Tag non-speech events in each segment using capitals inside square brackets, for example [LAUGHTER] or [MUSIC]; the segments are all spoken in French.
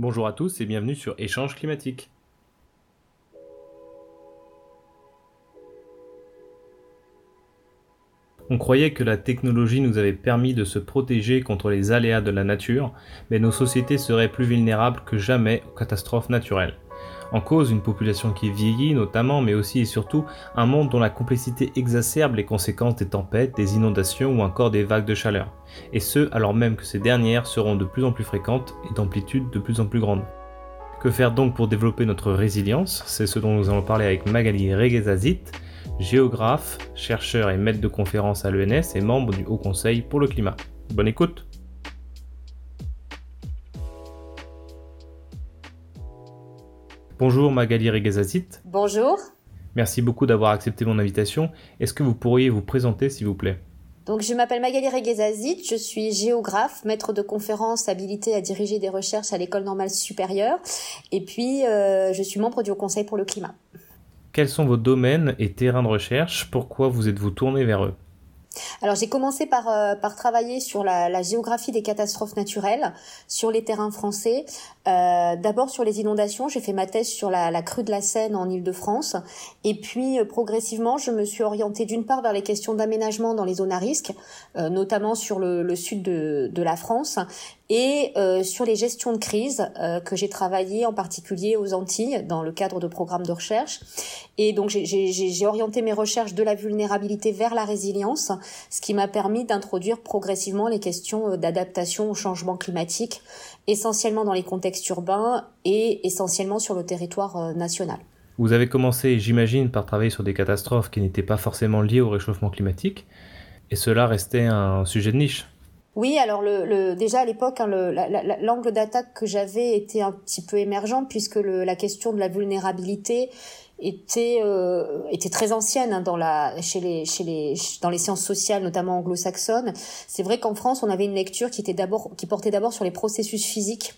Bonjour à tous et bienvenue sur Échange climatique. On croyait que la technologie nous avait permis de se protéger contre les aléas de la nature, mais nos sociétés seraient plus vulnérables que jamais aux catastrophes naturelles. En cause, une population qui vieillit notamment, mais aussi et surtout un monde dont la complexité exacerbe les conséquences des tempêtes, des inondations ou encore des vagues de chaleur. Et ce, alors même que ces dernières seront de plus en plus fréquentes et d'amplitude de plus en plus grande. Que faire donc pour développer notre résilience? C'est ce dont nous allons parler avec Magali Reguezazit, géographe, chercheur et maître de conférence à l'ENS et membre du Haut Conseil pour le climat. Bonne écoute Bonjour Magali Reguezazit. Bonjour. Merci beaucoup d'avoir accepté mon invitation. Est-ce que vous pourriez vous présenter s'il vous plaît? Donc, je m'appelle Magali Reguezazit, je suis géographe, maître de conférence habilité à diriger des recherches à l'école normale supérieure, et puis euh, je suis membre du Haut Conseil pour le climat. Quels sont vos domaines et terrains de recherche? Pourquoi vous êtes-vous tourné vers eux? Alors j'ai commencé par, euh, par travailler sur la, la, géographie des catastrophes naturelles sur les terrains français. Euh, D'abord sur les inondations, j'ai fait ma thèse sur la, la crue de la Seine en Île-de-France. Et puis euh, progressivement, je me suis orientée d'une part vers les questions d'aménagement dans les zones à risque, euh, notamment sur le, le sud de, de, la France, et euh, sur les gestions de crise euh, que j'ai travaillé en particulier aux Antilles dans le cadre de programmes de recherche. Et donc j'ai orienté mes recherches de la vulnérabilité vers la résilience, ce qui m'a permis d'introduire progressivement les questions euh, d'adaptation au changement climatique, essentiellement dans les contextes urbains et essentiellement sur le territoire national. Vous avez commencé, j'imagine, par travailler sur des catastrophes qui n'étaient pas forcément liées au réchauffement climatique, et cela restait un sujet de niche. Oui, alors le, le déjà à l'époque, hein, l'angle d'attaque que j'avais était un petit peu émergent puisque le, la question de la vulnérabilité était euh, était très ancienne hein, dans la chez les chez les dans les sciences sociales notamment anglo-saxonnes. C'est vrai qu'en France, on avait une lecture qui était d'abord qui portait d'abord sur les processus physiques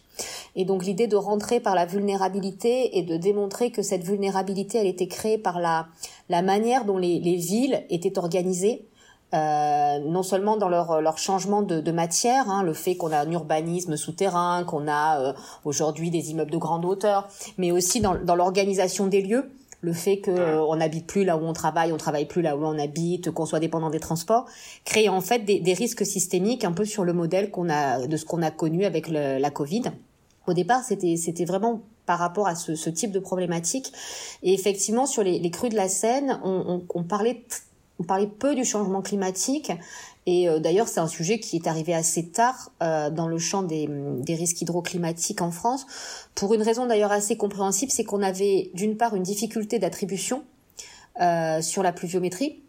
et donc l'idée de rentrer par la vulnérabilité et de démontrer que cette vulnérabilité elle était créée par la la manière dont les, les villes étaient organisées euh, non seulement dans leur, leur changement de, de matière, hein, le fait qu'on a un urbanisme souterrain, qu'on a euh, aujourd'hui des immeubles de grande hauteur, mais aussi dans, dans l'organisation des lieux, le fait qu'on euh, n'habite plus là où on travaille, on travaille plus là où on habite, qu'on soit dépendant des transports, crée en fait des, des, risques systémiques un peu sur le modèle qu'on a de ce qu'on a connu avec le, la Covid. Au départ, c'était c'était vraiment par rapport à ce, ce, type de problématique. Et effectivement, sur les, les crues de la Seine, on, on, on parlait on parlait peu du changement climatique et euh, d'ailleurs, c'est un sujet qui est arrivé assez tard euh, dans le champ des, des, risques hydroclimatiques en France, pour une raison d'ailleurs assez compréhensible, c'est qu'on avait d'une part une difficulté d'attribution euh, sur la pluviométrie.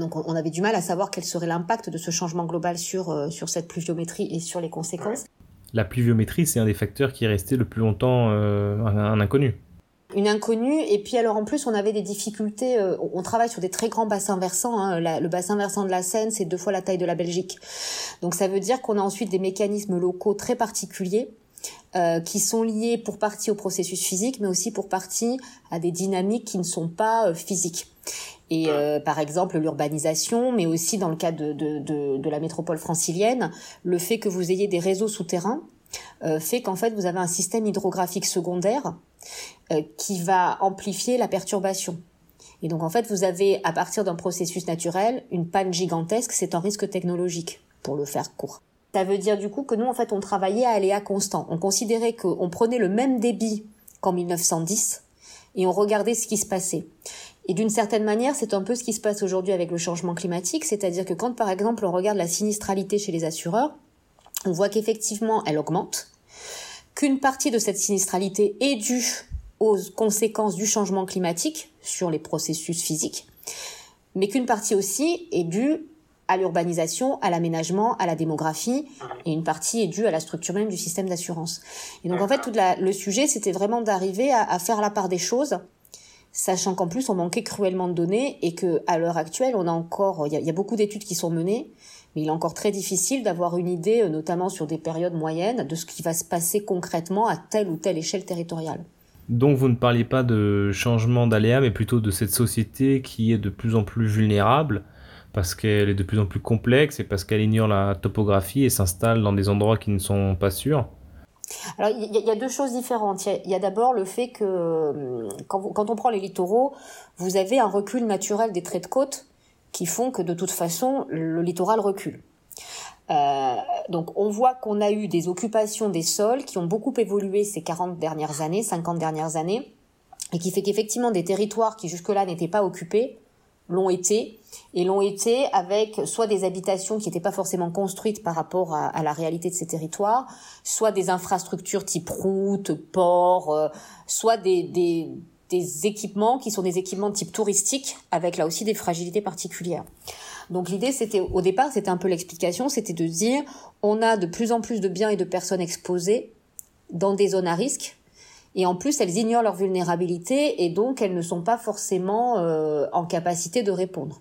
Donc on avait du mal à savoir quel serait l'impact de ce changement global sur, sur cette pluviométrie et sur les conséquences. La pluviométrie, c'est un des facteurs qui est resté le plus longtemps un, un inconnu une inconnue. Et puis alors en plus, on avait des difficultés. Euh, on travaille sur des très grands bassins versants. Hein. le bassin versant de la Seine, c'est deux fois la taille de la Belgique. Donc ça veut dire qu'on a ensuite des mécanismes locaux très particuliers. Euh, qui sont liés pour partie au processus physique, mais aussi pour partie à des dynamiques qui ne sont pas euh, physiques. Et euh, par exemple l'urbanisation, mais aussi dans le cas de, de, de, de, la métropole francilienne, le fait que vous ayez des réseaux souterrains fait qu'en fait vous avez un système hydrographique secondaire euh, qui va amplifier la perturbation. Et donc en fait, vous avez à partir d'un processus naturel une panne gigantesque, c'est un risque technologique pour le faire court. Ça veut dire du coup que nous en fait on travaillait à aléa constant. On considérait qu'on prenait le même débit qu'en 1910 et on regardait ce qui se passait. Et d'une certaine manière, c'est un peu ce qui se passe aujourd'hui avec le changement climatique, c'est-à-dire que quand par exemple on regarde la sinistralité chez les assureurs, on voit qu'effectivement elle augmente, qu'une partie de cette sinistralité est due aux conséquences du changement climatique sur les processus physiques, mais qu'une partie aussi est due à l'urbanisation, à l'aménagement, à la démographie, et une partie est due à la structure même du système d'assurance. Et donc en fait, tout le sujet, c'était vraiment d'arriver à, à, faire la part des choses, sachant qu'en plus on manquait cruellement de données et que à l'heure actuelle, on a encore, il y, y a, beaucoup d'études qui sont menées, mais il est encore très difficile d'avoir une idée, notamment sur des périodes moyennes, de ce qui va se passer concrètement à telle ou telle échelle territoriale. Donc vous ne parliez pas de changement d'aléa, mais plutôt de cette société qui est de plus en plus vulnérable, parce qu'elle est de plus en plus complexe et parce qu'elle ignore la topographie et s'installe dans des endroits qui ne sont pas sûrs Alors il y, a deux choses différentes. Il y a, d'abord le fait que euh, quand, quand, on prend les littoraux, vous avez un recul naturel des traits de côte qui font que de toute façon le littoral recule. Euh, donc on voit qu'on a eu des occupations des sols qui ont beaucoup évolué ces 40 dernières années, 50 dernières années, et qui fait qu'effectivement des territoires qui jusque-là n'étaient pas occupés l'ont été, et l'ont été avec soit des habitations qui n'étaient pas forcément construites par rapport à, la réalité de ces territoires, soit des infrastructures type route, port, euh, soit des, des, des équipements qui sont des équipements de type touristique, avec là aussi des fragilités particulières. Donc l'idée, c'était au départ, c'était un peu l'explication, c'était de dire on a de plus en plus de biens et de personnes exposées dans des zones à risque. Et en plus, elles ignorent leur vulnérabilité et donc elles ne sont pas forcément euh, en capacité de répondre.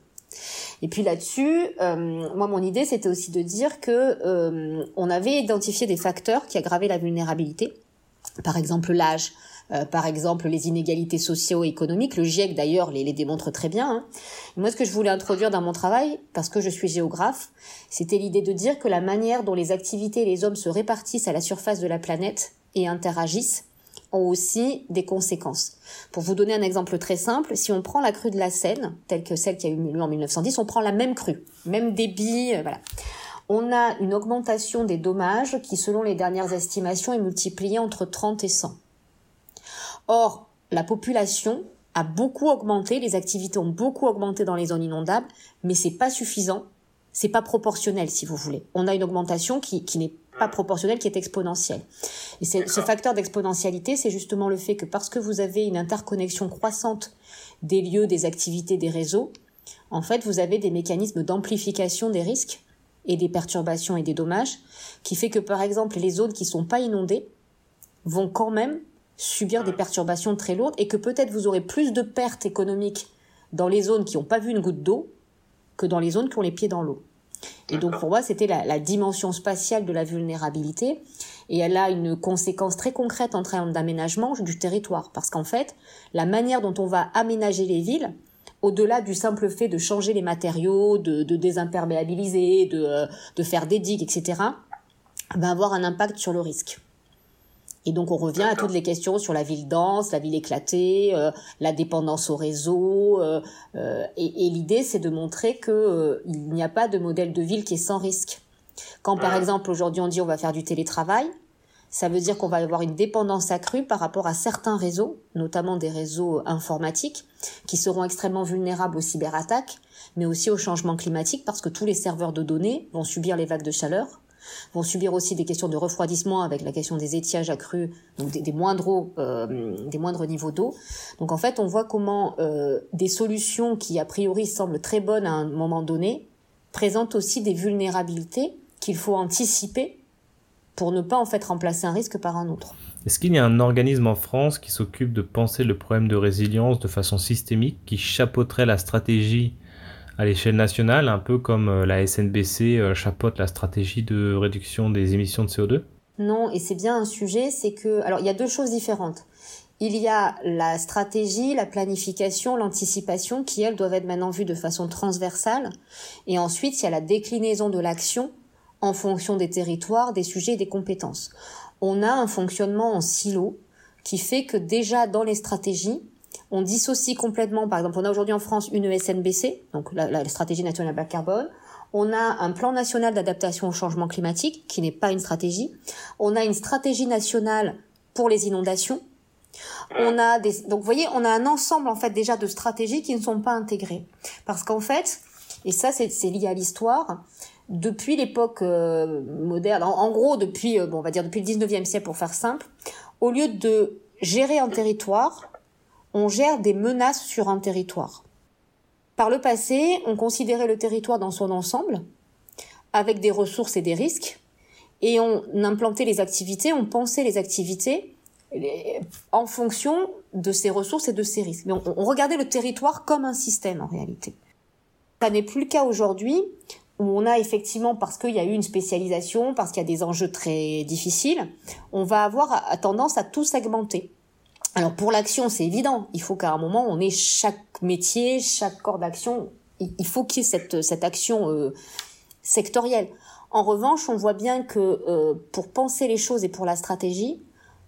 Et puis là-dessus, euh, moi mon idée c'était aussi de dire que euh, on avait identifié des facteurs qui aggravaient la vulnérabilité, par exemple l'âge, euh, par exemple les inégalités socio-économiques. Le GIEC d'ailleurs les, les, démontre très bien. Hein. Moi, ce que je voulais introduire dans mon travail, parce que je suis géographe, c'était l'idée de dire que la manière dont les activités et les hommes se répartissent à la surface de la planète et interagissent ont aussi des conséquences. Pour vous donner un exemple très simple, si on prend la crue de la Seine, telle que celle qui a eu lieu en 1910, on prend la même crue, même débit, euh, voilà. On a une augmentation des dommages qui, selon les dernières estimations, est multipliée entre 30 et 100. Or, la population a beaucoup augmenté, les activités ont beaucoup augmenté dans les zones inondables, mais c'est pas suffisant, c'est pas proportionnel si vous voulez. On a une augmentation qui, qui n'est pas proportionnelle, qui est exponentielle. Et ce facteur d'exponentialité, c'est justement le fait que parce que vous avez une interconnexion croissante des lieux, des activités, des réseaux, en fait, vous avez des mécanismes d'amplification des risques et des perturbations et des dommages, qui fait que par exemple les zones qui sont pas inondées vont quand même subir des perturbations très lourdes et que peut-être vous aurez plus de pertes économiques dans les zones qui n'ont pas vu une goutte d'eau que dans les zones qui ont les pieds dans l'eau. Et donc pour moi, c'était la, dimension spatiale de la vulnérabilité et elle a une conséquence très concrète en termes d'aménagement du territoire parce qu'en fait, la manière dont on va aménager les villes, au-delà du simple fait de changer les matériaux, de, désimperméabiliser, de, euh, de faire des digues, etc., va avoir un impact sur le risque. Et donc on revient à toutes les questions sur la ville dense, la ville éclatée, euh, la dépendance au réseau. Euh, euh, et, l'idée, c'est de montrer que il n'y a pas de modèle de ville qui est sans risque. Quand par exemple aujourd'hui on dit on va faire du télétravail, ça veut dire qu'on va avoir une dépendance accrue par rapport à certains réseaux, notamment des réseaux informatiques, qui seront extrêmement vulnérables aux cyberattaques, mais aussi au changement climatique parce que tous les serveurs de données vont subir les vagues de chaleur, vont subir aussi des questions de refroidissement avec la question des étiages accrus, donc des, moindres, euh, des moindres niveaux d'eau. Donc en fait, on voit comment euh, des solutions qui a priori semblent très bonnes à un moment donné présentent aussi des vulnérabilités qu'il faut anticiper pour ne pas en fait remplacer un risque par un autre. Est-ce qu'il y a un organisme en France qui s'occupe de penser le problème de résilience de façon systémique, qui chapeauterait la stratégie à l'échelle nationale, un peu comme euh, la SNBC euh, chapeaute la stratégie de réduction des émissions de CO2 Non, et c'est bien un sujet, c'est que... Alors, il y a deux choses différentes. Il y a la stratégie, la planification, l'anticipation qui, elles, doivent être maintenant vues de façon transversale. Et ensuite, il y a la déclinaison de l'action en fonction des territoires, des sujets et des compétences. On a un fonctionnement en silo qui fait que déjà dans les stratégies, on dissocie complètement, par exemple, on a aujourd'hui en France une ESNBC, donc la, stratégie nationale bas carbone. On a un plan national d'adaptation au changement climatique, qui n'est pas une stratégie. On a une stratégie nationale pour les inondations. On a des, donc vous voyez, on a un ensemble en fait déjà de stratégies qui ne sont pas intégrées, parce qu'en fait, et ça c'est lié à l'histoire, depuis l'époque euh, moderne, en, gros depuis, euh, bon, on va dire depuis le 19e siècle pour faire simple, au lieu de gérer un territoire, on gère des menaces sur un territoire. Par le passé, on considérait le territoire dans son ensemble, avec des ressources et des risques, et on implantait les activités, on pensait les activités en fonction de ces ressources et de ces risques. Mais on, regardait le territoire comme un système en réalité. Ça n'est plus le cas aujourd'hui, où on a effectivement, parce qu'il y a eu une spécialisation, parce qu'il y a des enjeux très difficiles, on va avoir tendance à tout segmenter. Alors pour l'action, c'est évident. Il faut qu'à un moment, on ait chaque métier, chaque corps d'action. Il faut qu'il y ait cette, cette action euh, sectorielle. En revanche, on voit bien que euh, pour penser les choses et pour la stratégie,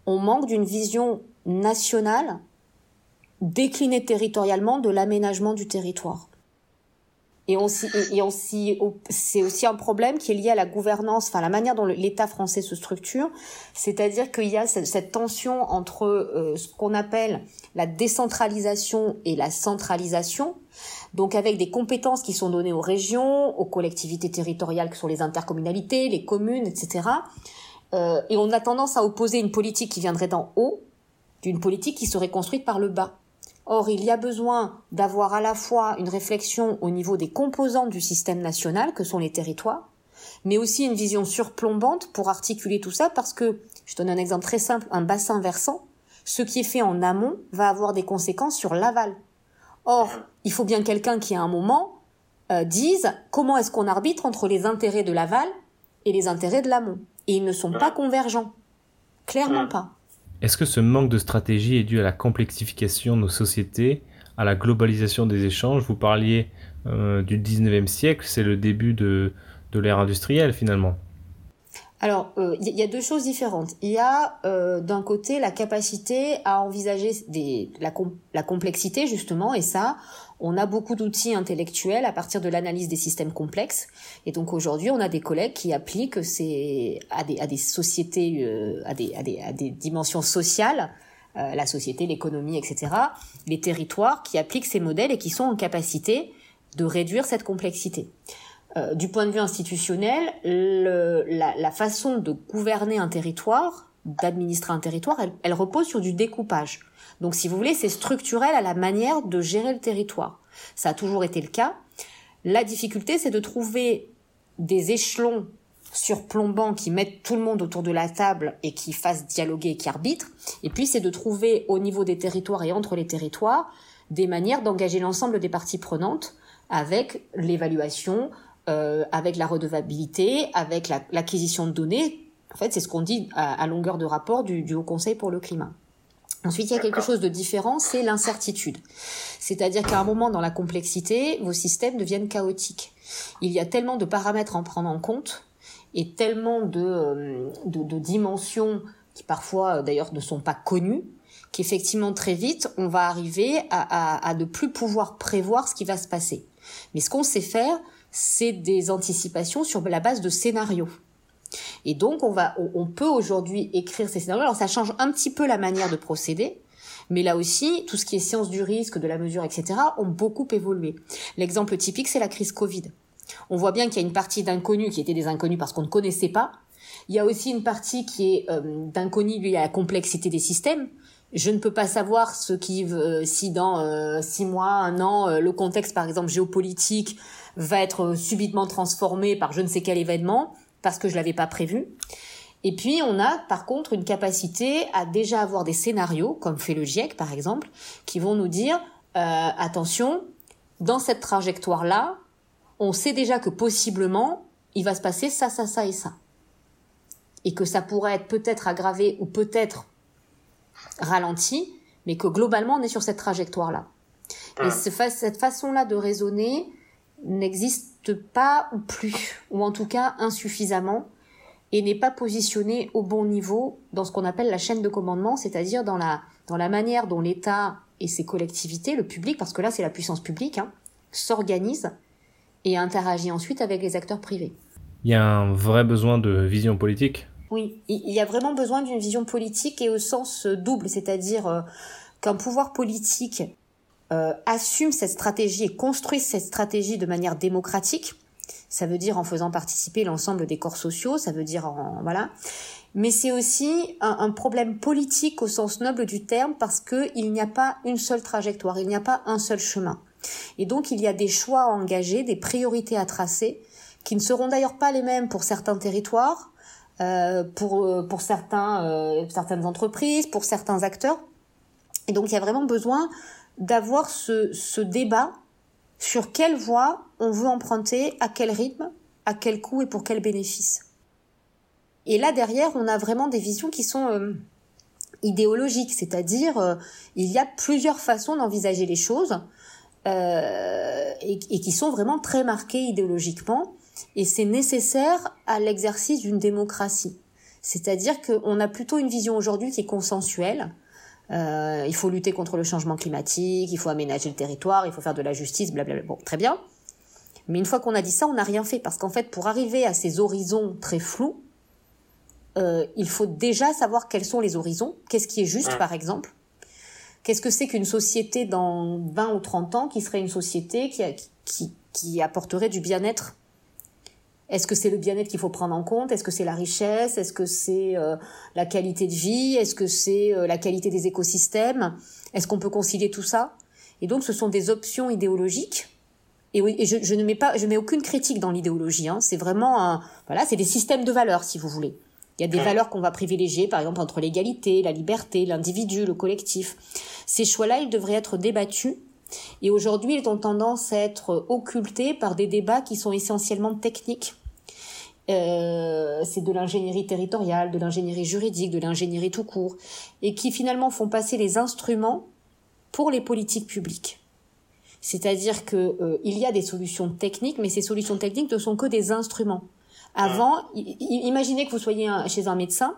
on manque d'une vision nationale déclinée territorialement de l'aménagement du territoire. Et, c'est aussi un problème qui est lié à la gouvernance, enfin la manière dont l'État français se structure, c'est-à-dire qu'il y a cette, tension entre euh, ce qu'on appelle la décentralisation et la centralisation, donc avec des compétences qui sont données aux régions, aux collectivités territoriales que sont les intercommunalités, les communes, etc. Euh, et on a tendance à opposer une politique qui viendrait d'en haut d'une politique qui serait construite par le bas. Or, il y a besoin d'avoir à la fois une réflexion au niveau des composants du système national, que sont les territoires, mais aussi une vision surplombante pour articuler tout ça, parce que, je donne un exemple très simple, un bassin versant, ce qui est fait en amont va avoir des conséquences sur l'aval. Or, il faut bien quelqu'un qui, à un moment, euh, dise comment est-ce qu'on arbitre entre les intérêts de l'aval et les intérêts de l'amont. Et ils ne sont pas convergents. Clairement pas. Est-ce que ce manque de stratégie est dû à la complexification de nos sociétés, à la globalisation des échanges? Vous parliez euh, du 19e siècle, c'est le début de, de l'ère industrielle finalement. Alors, il euh, y a deux choses différentes. Il y a euh, d'un côté la capacité à envisager la, la complexité justement, et ça, on a beaucoup d'outils intellectuels à partir de l'analyse des systèmes complexes. Et donc aujourd'hui, on a des collègues qui appliquent ces à des, à des sociétés, euh, à, des, à, des, à des dimensions sociales, euh, la société, l'économie, etc. Les territoires qui appliquent ces modèles et qui sont en capacité de réduire cette complexité. Euh, du point de vue institutionnel, le, la, la, façon de gouverner un territoire, d'administrer un territoire, elle, elle repose sur du découpage. Donc si vous voulez, c'est structurel à la manière de gérer le territoire. Ça a toujours été le cas. La difficulté, c'est de trouver des échelons surplombants qui mettent tout le monde autour de la table et qui fassent dialoguer et qui arbitrent. Et puis, c'est de trouver au niveau des territoires et entre les territoires des manières d'engager l'ensemble des parties prenantes avec l'évaluation, euh, avec la redevabilité, avec l'acquisition de données. En fait, c'est ce qu'on dit à, longueur de rapport du Haut Conseil pour le climat. Ensuite, il y a quelque chose de différent, c'est l'incertitude. C'est-à-dire qu'à un moment dans la complexité, vos systèmes deviennent chaotiques. Il y a tellement de paramètres à en prendre en compte et tellement de, euh, de, dimensions qui parfois euh, d'ailleurs ne sont pas connues qu'effectivement très vite on va arriver à, à, à ne plus pouvoir prévoir ce qui va se passer. Mais ce qu'on sait faire, c'est des anticipations sur la base de scénarios. Et donc, on, va, on, peut aujourd'hui écrire ces scénarios. Alors, ça change un petit peu la manière de procéder, mais là aussi, tout ce qui est science du risque, de la mesure, etc., ont beaucoup évolué. L'exemple typique, c'est la crise Covid. On voit bien qu'il y a une partie d'inconnus qui étaient des inconnus parce qu'on ne connaissait pas. Il y a aussi une partie qui est euh, d'inconnus liée à la complexité des systèmes. Je ne peux pas savoir ce qui, euh, si dans euh, six mois, un an, euh, le contexte, par exemple géopolitique, va être subitement transformé par je ne sais quel événement parce que je l'avais pas prévu. Et puis on a par contre une capacité à déjà avoir des scénarios, comme fait le GIEC par exemple, qui vont nous dire euh, attention, dans cette trajectoire-là, on sait déjà que possiblement il va se passer ça, ça, ça et ça. Et que ça pourrait être peut-être aggravé ou peut-être ralenti, mais que globalement on est sur cette trajectoire-là. Et ah. cette façon-là de raisonner n'existe pas ou plus, ou en tout cas insuffisamment, et n'est pas positionné au bon niveau dans ce qu'on appelle la chaîne de commandement, c'est-à-dire dans la, dans la manière dont l'État et ses collectivités, le public, parce que là c'est la puissance publique, hein, s'organisent et interagit ensuite avec les acteurs privés. Il y a un vrai besoin de vision politique? Oui, il y a vraiment besoin d'une vision politique et au sens double, c'est-à-dire euh, qu'un pouvoir politique euh, assume cette stratégie et construit cette stratégie de manière démocratique. Ça veut dire en faisant participer l'ensemble des corps sociaux, ça veut dire en voilà. Mais c'est aussi un, un, problème politique au sens noble du terme parce que il n'y a pas une seule trajectoire, il n'y a pas un seul chemin. Et donc il y a des choix à engager, des priorités à tracer, qui ne seront d'ailleurs pas les mêmes pour certains territoires, euh, pour euh, pour certains euh, certaines entreprises, pour certains acteurs. Et donc il y a vraiment besoin d'avoir ce, ce débat sur quelle voie on veut emprunter, à quel rythme, à quel coût et pour quel bénéfice. Et là derrière, on a vraiment des visions qui sont euh, idéologiques, c'est-à-dire euh, il y a plusieurs façons d'envisager les choses euh, et, et, qui sont vraiment très marquées idéologiquement. et c'est nécessaire à l'exercice d'une démocratie. C'est-à-dire qu'on a plutôt une vision aujourd'hui qui est consensuelle. Euh, il faut lutter contre le changement climatique, il faut aménager le territoire, il faut faire de la justice, blablabla. Bon, très bien. Mais une fois qu'on a dit ça, on n'a rien fait. Parce qu'en fait, pour arriver à ces horizons très flous, euh, il faut déjà savoir quels sont les horizons, qu'est-ce qui est juste, par exemple? Qu'est-ce que c'est qu'une société dans 20 ou 30 ans qui serait une société qui, qui, qui apporterait du bien-être? Est-ce que c'est le bien-être qu'il faut prendre en compte? Est-ce que c'est la richesse? Est-ce que c'est euh, la qualité de vie? Est-ce que c'est euh, la qualité des écosystèmes? Est-ce qu'on peut concilier tout ça? Et donc, ce sont des options idéologiques. Et, oui, et je, je, ne mets pas, je mets aucune critique dans l'idéologie. Hein. C'est vraiment, un, voilà, c'est des systèmes de valeurs, si vous voulez. Il y a des valeurs qu'on va privilégier, par exemple entre l'égalité, la liberté, l'individu, le collectif. Ces choix-là, ils devraient être débattus et aujourd'hui, ils ont tendance à être occultés par des débats qui sont essentiellement techniques. Euh, c'est de l'ingénierie territoriale, de l'ingénierie juridique, de l'ingénierie tout court, et qui finalement font passer les instruments pour les politiques publiques. C'est-à-dire que euh, il y a des solutions techniques, mais ces solutions techniques ne sont que des instruments. Avant, imaginez que vous soyez chez un médecin,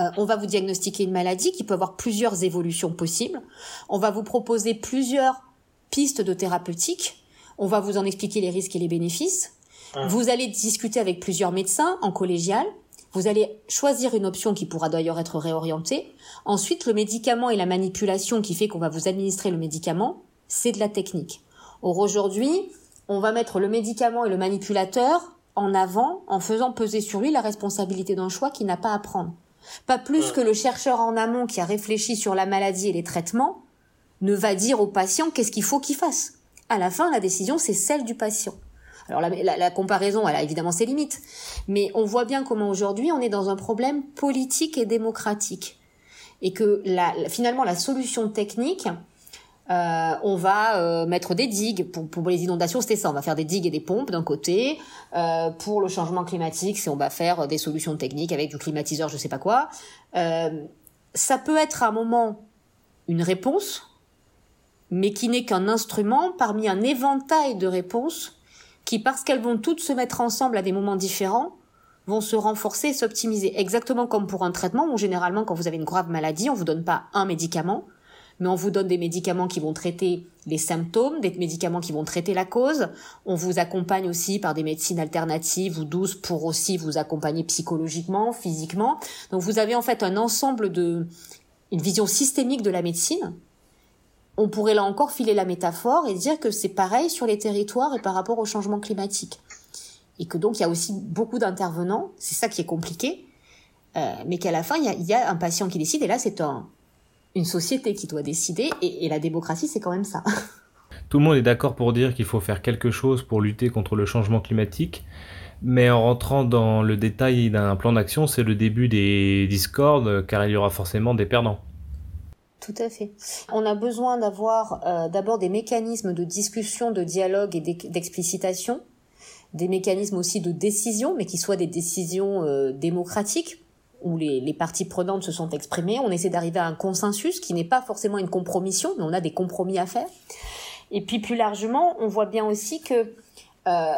euh, on va vous diagnostiquer une maladie qui peut avoir plusieurs évolutions possibles. On va vous proposer plusieurs pistes de thérapeutique. On va vous en expliquer les risques et les bénéfices. Vous allez discuter avec plusieurs médecins en collégial. Vous allez choisir une option qui pourra d'ailleurs être réorientée. Ensuite, le médicament et la manipulation qui fait qu'on va vous administrer le médicament, c'est de la technique. Or aujourd'hui, on va mettre le médicament et le manipulateur en avant en faisant peser sur lui la responsabilité d'un choix qu'il n'a pas à prendre. Pas plus que le chercheur en amont qui a réfléchi sur la maladie et les traitements ne va dire au patient qu'est-ce qu'il faut qu'il fasse. À la fin, la décision, c'est celle du patient. Alors la, comparaison, elle a évidemment ses limites, mais on voit bien comment aujourd'hui on est dans un problème politique et démocratique, et que finalement la solution technique, euh, on va euh, mettre des digues pour, les inondations, c'était ça. On va faire des digues et des pompes d'un côté. Euh, pour le changement climatique, c'est on va faire des solutions techniques avec du climatiseur, je sais pas quoi. ça peut être à un moment une réponse, mais qui n'est qu'un instrument parmi un éventail de réponses qui, parce qu'elles vont toutes se mettre ensemble à des moments différents, vont se renforcer et s'optimiser. Exactement comme pour un traitement où généralement quand vous avez une grave maladie, on vous donne pas un médicament, mais on vous donne des médicaments qui vont traiter les symptômes, des médicaments qui vont traiter la cause. On vous accompagne aussi par des médecines alternatives ou douces pour aussi vous accompagner psychologiquement, physiquement. Donc vous avez en fait un ensemble de, une vision systémique de la médecine. On pourrait là encore filer la métaphore et dire que c'est pareil sur les territoires et par rapport au changement climatique. Et que donc il y a aussi beaucoup d'intervenants, c'est ça qui est compliqué, euh, mais qu'à la fin il y, a, un patient qui décide et là c'est un, une société qui doit décider, et, la démocratie, c'est quand même ça. [LAUGHS] Tout le monde est d'accord pour dire qu'il faut faire quelque chose pour lutter contre le changement climatique, mais en rentrant dans le détail d'un plan d'action, c'est le début des discordes, car il y aura forcément des perdants. Tout à fait. On a besoin d'avoir euh, d'abord des mécanismes de discussion, de dialogue et d'explicitation, des mécanismes aussi de décision, mais qui soient des décisions euh, démocratiques où les, parties prenantes se sont exprimées. On essaie d'arriver à un consensus qui n'est pas forcément une compromission, mais on a des compromis à faire. Et puis plus largement, on voit bien aussi que euh,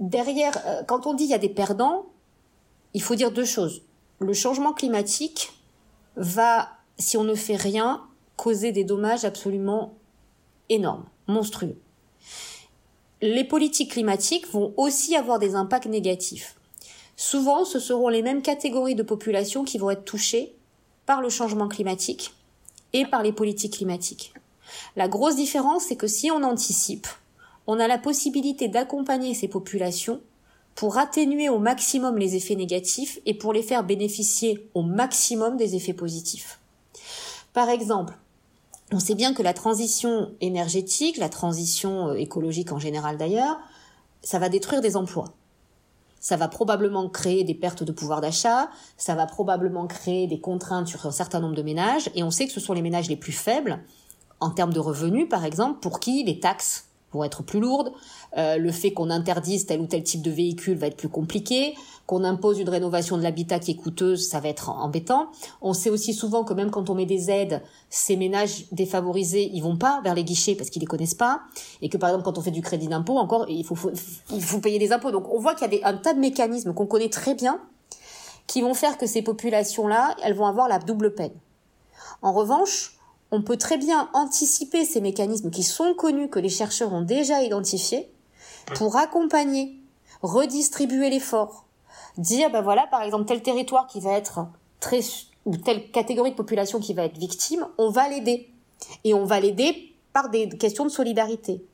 derrière, quand on dit il y a des perdants, il faut dire deux choses. Le changement climatique va, si on ne fait rien, causer des dommages absolument énormes, monstrueux. Les politiques climatiques vont aussi avoir des impacts négatifs. Souvent, ce seront les mêmes catégories de population qui vont être touchées par le changement climatique et par les politiques climatiques. La grosse différence, c'est que si on anticipe, on a la possibilité d'accompagner ces populations pour atténuer au maximum les effets négatifs et pour les faire bénéficier au maximum des effets positifs. Par exemple, on sait bien que la transition énergétique, la transition euh, écologique en général d'ailleurs, ça va détruire des emplois ça va probablement créer des pertes de pouvoir d'achat, ça va probablement créer des contraintes sur un certain nombre de ménages, et on sait que ce sont les ménages les plus faibles, en termes de revenus par exemple, pour qui les taxes vont être plus lourdes. Euh, le fait qu'on interdise tel ou tel type de véhicule va être plus compliqué. Qu'on impose une rénovation de l'habitat qui est coûteuse, ça va être embêtant. On sait aussi souvent que même quand on met des aides, ces ménages défavorisés, ils vont pas vers les guichets parce qu'ils les connaissent pas. Et que par exemple, quand on fait du crédit d'impôt, encore, il faut, il faut payer des impôts. Donc on voit qu'il y a un tas de mécanismes qu'on connaît très bien qui vont faire que ces populations-là, elles vont avoir la double peine. En revanche, on peut très bien anticiper ces mécanismes qui sont connus, que les chercheurs ont déjà identifiés, pour accompagner, redistribuer l'effort, dire ben voilà par exemple tel territoire qui va être très ou telle catégorie de population qui va être victime, on va l'aider et on va l'aider par des questions de solidarité.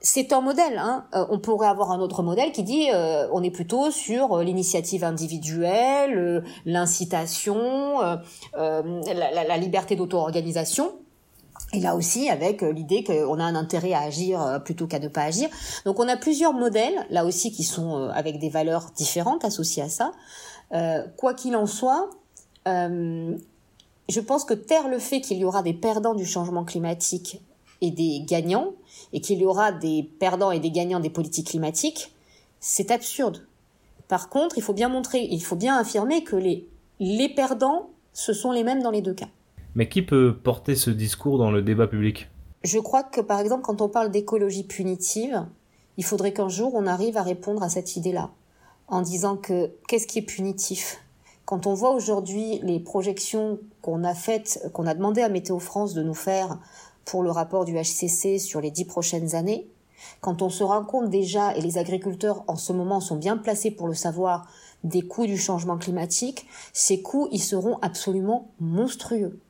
C'est un modèle. Hein. Euh, on pourrait avoir un autre modèle qui dit euh, on est plutôt sur euh, l'initiative individuelle, l'incitation, la, liberté d'auto-organisation. Et là aussi, avec l'idée qu'on a un intérêt à agir plutôt qu'à ne pas agir. Donc on a plusieurs modèles, là aussi, qui sont avec des valeurs différentes associées à ça. quoi qu'il en soit, je pense que taire le fait qu'il y aura des perdants du changement climatique et des gagnants, et qu'il y aura des perdants et des gagnants des politiques climatiques, c'est absurde. Par contre, il faut bien montrer, il faut bien affirmer que les, les perdants, ce sont les mêmes dans les deux cas. Mais qui peut porter ce discours dans le débat public? Je crois que par exemple, quand on parle d'écologie punitive, il faudrait qu'un jour on arrive à répondre à cette idée-là, en disant que qu'est-ce qui est punitif? Quand on voit aujourd'hui les projections qu'on a faites, qu'on a demandé à Météo France de nous faire pour le rapport du HCC sur les dix prochaines années, quand on se rend compte déjà, et les agriculteurs en ce moment sont bien placés pour le savoir, des coûts du changement climatique, ces coûts, ils seront absolument monstrueux.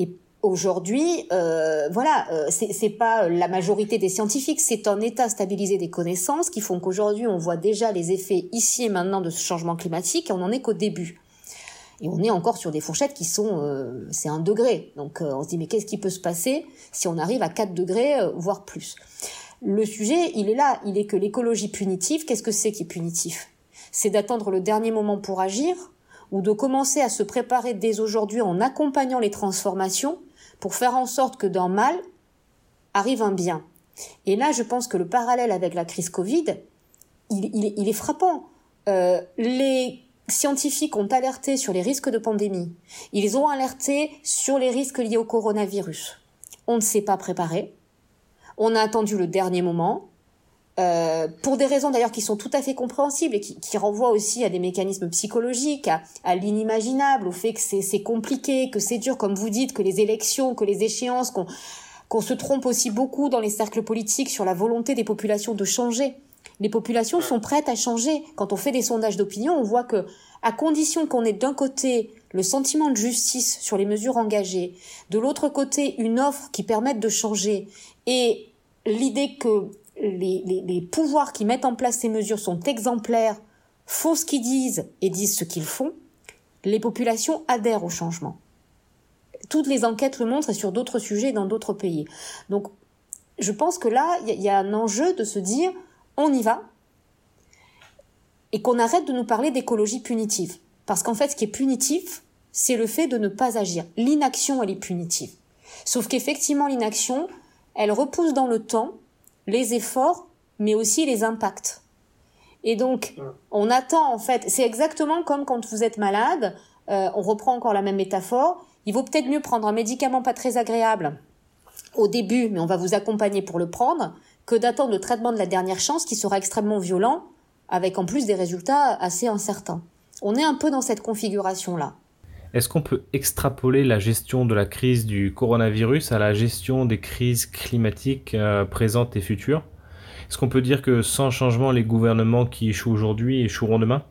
Et aujourd'hui, euh, voilà, euh, c'est pas la majorité des scientifiques, c'est un état stabilisé des connaissances qui font qu'aujourd'hui, on voit déjà les effets ici et maintenant de ce changement climatique et on n'en est qu'au début. Et on est encore sur des fourchettes qui sont, euh, c'est un degré. Donc euh, on se dit mais qu'est-ce qui peut se passer si on arrive à 4 degrés, euh, voire plus? Le sujet, il est là, il est que l'écologie punitive, qu'est-ce que c'est qui est punitif? C'est d'attendre le dernier moment pour agir ou de commencer à se préparer dès aujourd'hui en accompagnant les transformations pour faire en sorte que d'un mal arrive un bien. Et là, je pense que le parallèle avec la crise Covid, il, est frappant. Euh, les scientifiques ont alerté sur les risques de pandémie. Ils ont alerté sur les risques liés au coronavirus. On ne s'est pas préparé. On a attendu le dernier moment. Euh, pour des raisons d'ailleurs qui sont tout à fait compréhensibles et qui, renvoient aussi à des mécanismes psychologiques, à, l'inimaginable, au fait que c'est compliqué, que c'est dur, comme vous dites, que les élections, que les échéances, qu'on se trompe aussi beaucoup dans les cercles politiques sur la volonté des populations de changer. Les populations sont prêtes à changer. Quand on fait des sondages d'opinion, on voit que, à condition qu'on ait d'un côté le sentiment de justice sur les mesures engagées, de l'autre côté une offre qui permette de changer et l'idée que les, pouvoirs qui mettent en place ces mesures sont exemplaires, font ce qu'ils disent et disent ce qu'ils font, les populations adhèrent au changement. Toutes les enquêtes le montrent et sur d'autres sujets dans d'autres pays. Donc, je pense que là, il y, a un enjeu de se dire, on y va, et qu'on arrête de nous parler d'écologie punitive. Parce qu'en fait, ce qui est punitif, c'est le fait de ne pas agir. L'inaction, elle est punitive. Sauf qu'effectivement, l'inaction, elle repousse dans le temps les efforts, mais aussi les impacts. Et donc, on attend en fait, c'est exactement comme quand vous êtes malade, euh, on reprend encore la même métaphore, il vaut peut-être mieux prendre un médicament pas très agréable au début, mais on va vous accompagner pour le prendre, que d'attendre le traitement de la dernière chance qui sera extrêmement violent, avec en plus des résultats assez incertains. On est un peu dans cette configuration-là. Est-ce qu'on peut extrapoler la gestion de la crise du coronavirus à la gestion des crises climatiques euh, présentes et futures? Est-ce qu'on peut dire que sans changement, les gouvernements qui échouent aujourd'hui échoueront demain?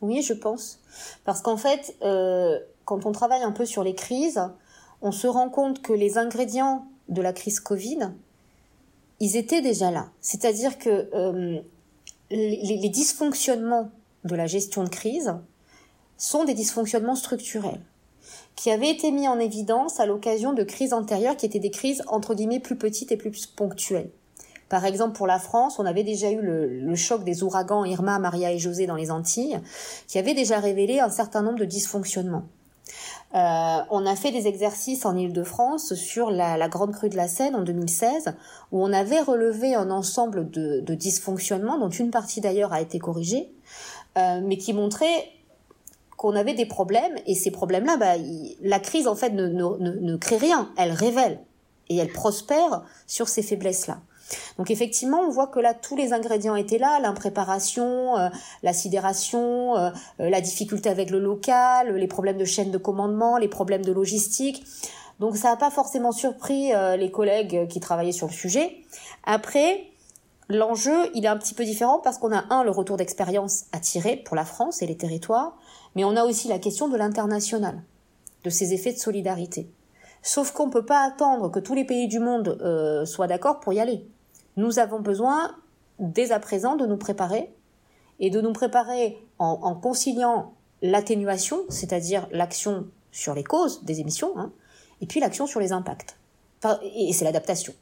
Oui, je pense. Parce qu'en fait, euh, quand on travaille un peu sur les crises, on se rend compte que les ingrédients de la crise Covid, ils étaient déjà là. C'est-à-dire que euh, les, dysfonctionnements de la gestion de crise sont des dysfonctionnements structurels qui avaient été mis en évidence à l'occasion de crises antérieures qui étaient des crises entre guillemets plus petites et plus ponctuelles. Par exemple, pour la France, on avait déjà eu le, choc des ouragans Irma, Maria et José dans les Antilles, qui avait déjà révélé un certain nombre de dysfonctionnements. Euh, on a fait des exercices en Ile-de-France sur la, grande crue de la Seine en 2016, où on avait relevé un ensemble de, dysfonctionnements, dont une partie d'ailleurs a été corrigée, euh, mais qui montrait qu'on avait des problèmes, et ces problèmes-là, bah, la crise en fait ne, ne crée rien, elle révèle, et elle prospère sur ces faiblesses-là. Donc effectivement, on voit que là, tous les ingrédients étaient là, l'impréparation, euh, la sidération, euh, euh, la difficulté avec le local, les problèmes de chaîne de commandement, les problèmes de logistique. Donc ça n'a pas forcément surpris les collègues qui travaillaient sur le sujet. Après, l'enjeu, il est un petit peu différent parce qu'on a un, le retour d'expérience à tirer pour la France et les territoires, mais on a aussi la question de l'international, de ces effets de solidarité. Sauf qu'on ne peut pas attendre que tous les pays du monde soient d'accord pour y aller. Nous avons besoin, dès à présent, de nous préparer et de nous préparer en, conciliant l'atténuation, c'est-à-dire l'action sur les causes des émissions, hein, et puis l'action sur les impacts. et c'est l'adaptation.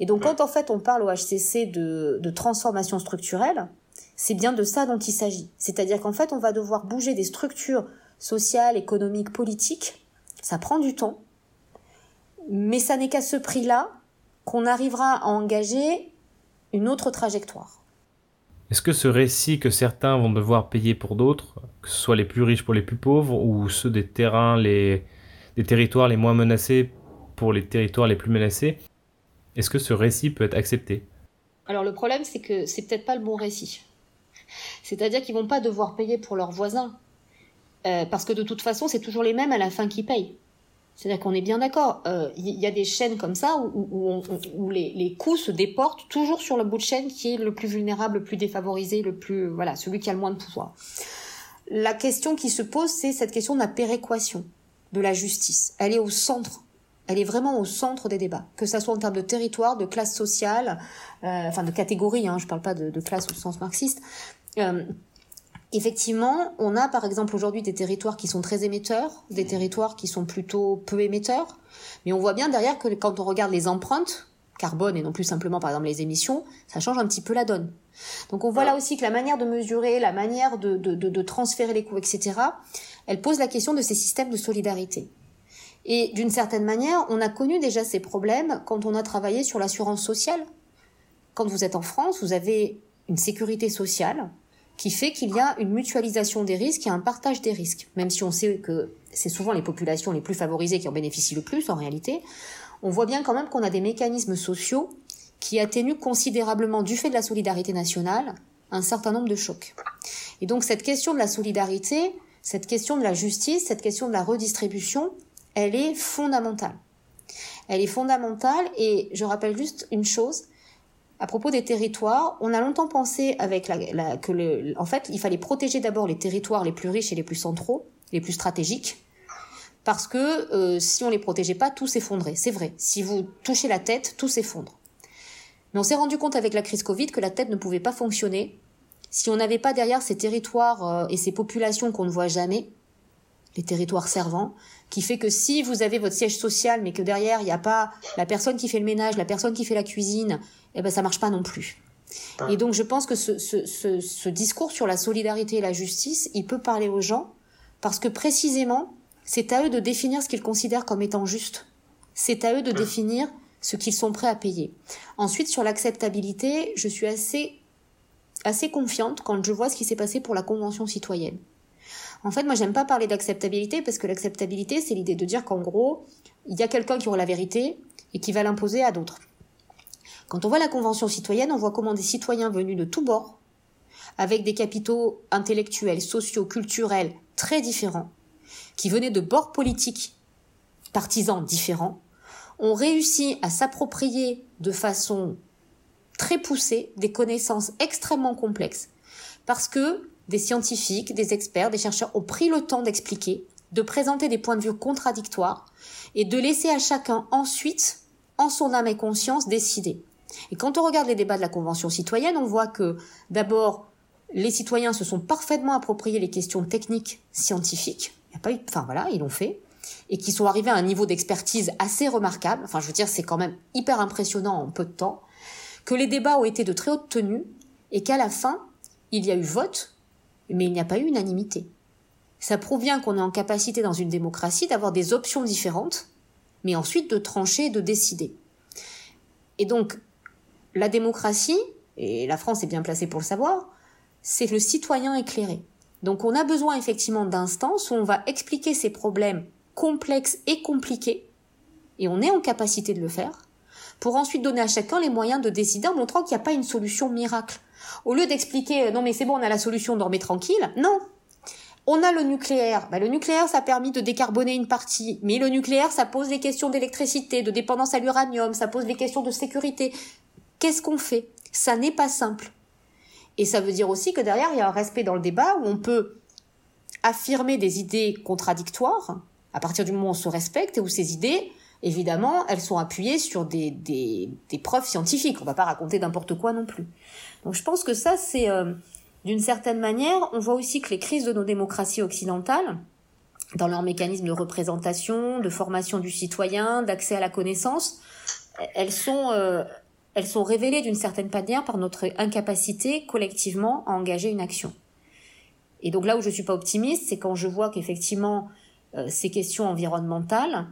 Et donc quand en fait on parle au HCC de, de transformation structurelle, c'est bien de ça dont il s'agit. C'est-à-dire qu'en fait on va devoir bouger des structures sociales, économiques, politiques. Ça prend du temps, mais ça n'est qu'à ce prix-là qu'on arrivera à engager une autre trajectoire. Est-ce que ce récit que certains vont devoir payer pour d'autres, que ce soit les plus riches pour les plus pauvres ou ceux des terrains, les, des territoires les moins menacés pour les territoires les plus menacés, est-ce que ce récit peut être accepté? Alors le problème c'est que c'est peut-être pas le bon récit. C'est-à-dire qu'ils vont pas devoir payer pour leurs voisins. Euh, parce que de toute façon, c'est toujours les mêmes à la fin qui payent. C'est-à-dire qu'on est bien d'accord. Il euh, y a des chaînes comme ça où, les, coûts se déportent toujours sur le bout de chaîne qui est le plus vulnérable, le plus défavorisé, le plus voilà, celui qui a le moins de pouvoir. La question qui se pose, c'est cette question de la péréquation de la justice. Elle est au centre. Elle est vraiment au centre des débats, que ça soit en termes de territoire, de classe sociale, euh, enfin de catégorie. Hein, je ne parle pas de, classe au sens marxiste. Euh, Effectivement, on a par exemple aujourd'hui des territoires qui sont très émetteurs, des territoires qui sont plutôt peu émetteurs, mais on voit bien derrière que quand on regarde les empreintes, carbone et non plus simplement par exemple les émissions, ça change un petit peu la donne. Donc on voit là aussi que la manière de mesurer, la manière de, de transférer les coûts, etc., elle pose la question de ces systèmes de solidarité. Et d'une certaine manière, on a connu déjà ces problèmes quand on a travaillé sur l'assurance sociale. Quand vous êtes en France, vous avez une sécurité sociale qui fait qu'il y a une mutualisation des risques et un partage des risques. Même si on sait que c'est souvent les populations les plus favorisées qui en bénéficient le plus en réalité, on voit bien quand même qu'on a des mécanismes sociaux qui atténuent considérablement du fait de la solidarité nationale un certain nombre de chocs. Et donc cette question de la solidarité, cette question de la justice, cette question de la redistribution, elle est fondamentale. Elle est fondamentale et je rappelle juste une chose, à propos des territoires, on a longtemps pensé avec que en fait, il fallait protéger d'abord les territoires les plus riches et les plus centraux, les plus stratégiques, parce que euh, si on les protégeait pas, tout s'effondrait. C'est vrai. Si vous touchez la tête, tout s'effondre. Mais on s'est rendu compte avec la crise Covid que la tête ne pouvait pas fonctionner si on n'avait pas derrière ces territoires euh, et ces populations qu'on ne voit jamais, les territoires servants, qui fait que si vous avez votre siège social, mais que derrière il n'y a pas la personne qui fait le ménage, la personne qui fait la cuisine, eh ben ça marche pas non plus. Et donc je pense que ce, ce, ce, ce, discours sur la solidarité et la justice, il peut parler aux gens parce que précisément, c'est à eux de définir ce qu'ils considèrent comme étant juste. C'est à eux de définir ce qu'ils sont prêts à payer. Ensuite, sur l'acceptabilité, je suis assez, assez confiante quand je vois ce qui s'est passé pour la Convention citoyenne. En fait, moi, j'aime pas parler d'acceptabilité parce que l'acceptabilité, c'est l'idée de dire qu'en gros, il y a quelqu'un qui aura la vérité et qui va l'imposer à d'autres. Quand on voit la Convention citoyenne, on voit comment des citoyens venus de tous bords, avec des capitaux intellectuels, sociaux, culturels très différents, qui venaient de bords politiques, partisans différents, ont réussi à s'approprier de façon très poussée des connaissances extrêmement complexes, parce que des scientifiques, des experts, des chercheurs ont pris le temps d'expliquer, de présenter des points de vue contradictoires et de laisser à chacun ensuite, en son âme et conscience, décider. Et quand on regarde les débats de la Convention citoyenne, on voit que d'abord, les citoyens se sont parfaitement appropriés les questions techniques, scientifiques. Il y a pas eu, enfin voilà, ils l'ont fait. Et qui sont arrivés à un niveau d'expertise assez remarquable. Enfin, je veux dire, c'est quand même hyper impressionnant en peu de temps. Que les débats ont été de très haute tenue et qu'à la fin, il y a eu vote, mais il n'y a pas eu unanimité. Ça prouve bien qu'on est en capacité dans une démocratie d'avoir des options différentes, mais ensuite de trancher et de décider. Et donc, la démocratie, et la France est bien placée pour le savoir, c'est le citoyen éclairé. Donc on a besoin effectivement d'instances où on va expliquer ces problèmes complexes et compliqués, et on est en capacité de le faire, pour ensuite donner à chacun les moyens de décider en montrant qu'il n'y a pas une solution miracle. Au lieu d'expliquer euh, non mais c'est bon on a la solution dormez tranquille, non. On a le nucléaire. Ben, le nucléaire, ça a permis de décarboner une partie. Mais le nucléaire, ça pose des questions d'électricité, de dépendance à l'uranium, ça pose des questions de sécurité. Qu'est-ce qu'on fait? Ça n'est pas simple. Et ça veut dire aussi que derrière, il y a un respect dans le débat où on peut affirmer des idées contradictoires à partir du moment où on se respecte et où ces idées, évidemment, elles sont appuyées sur des, des, des preuves scientifiques. On ne va pas raconter n'importe quoi non plus. Donc je pense que ça, c'est euh, d'une certaine manière, on voit aussi que les crises de nos démocraties occidentales, dans leur mécanisme de représentation, de formation du citoyen, d'accès à la connaissance, elles sont, euh, elles sont révélées d'une certaine manière par notre incapacité collectivement à engager une action. Et donc là où je suis pas optimiste, c'est quand je vois qu'effectivement euh, ces questions environnementales,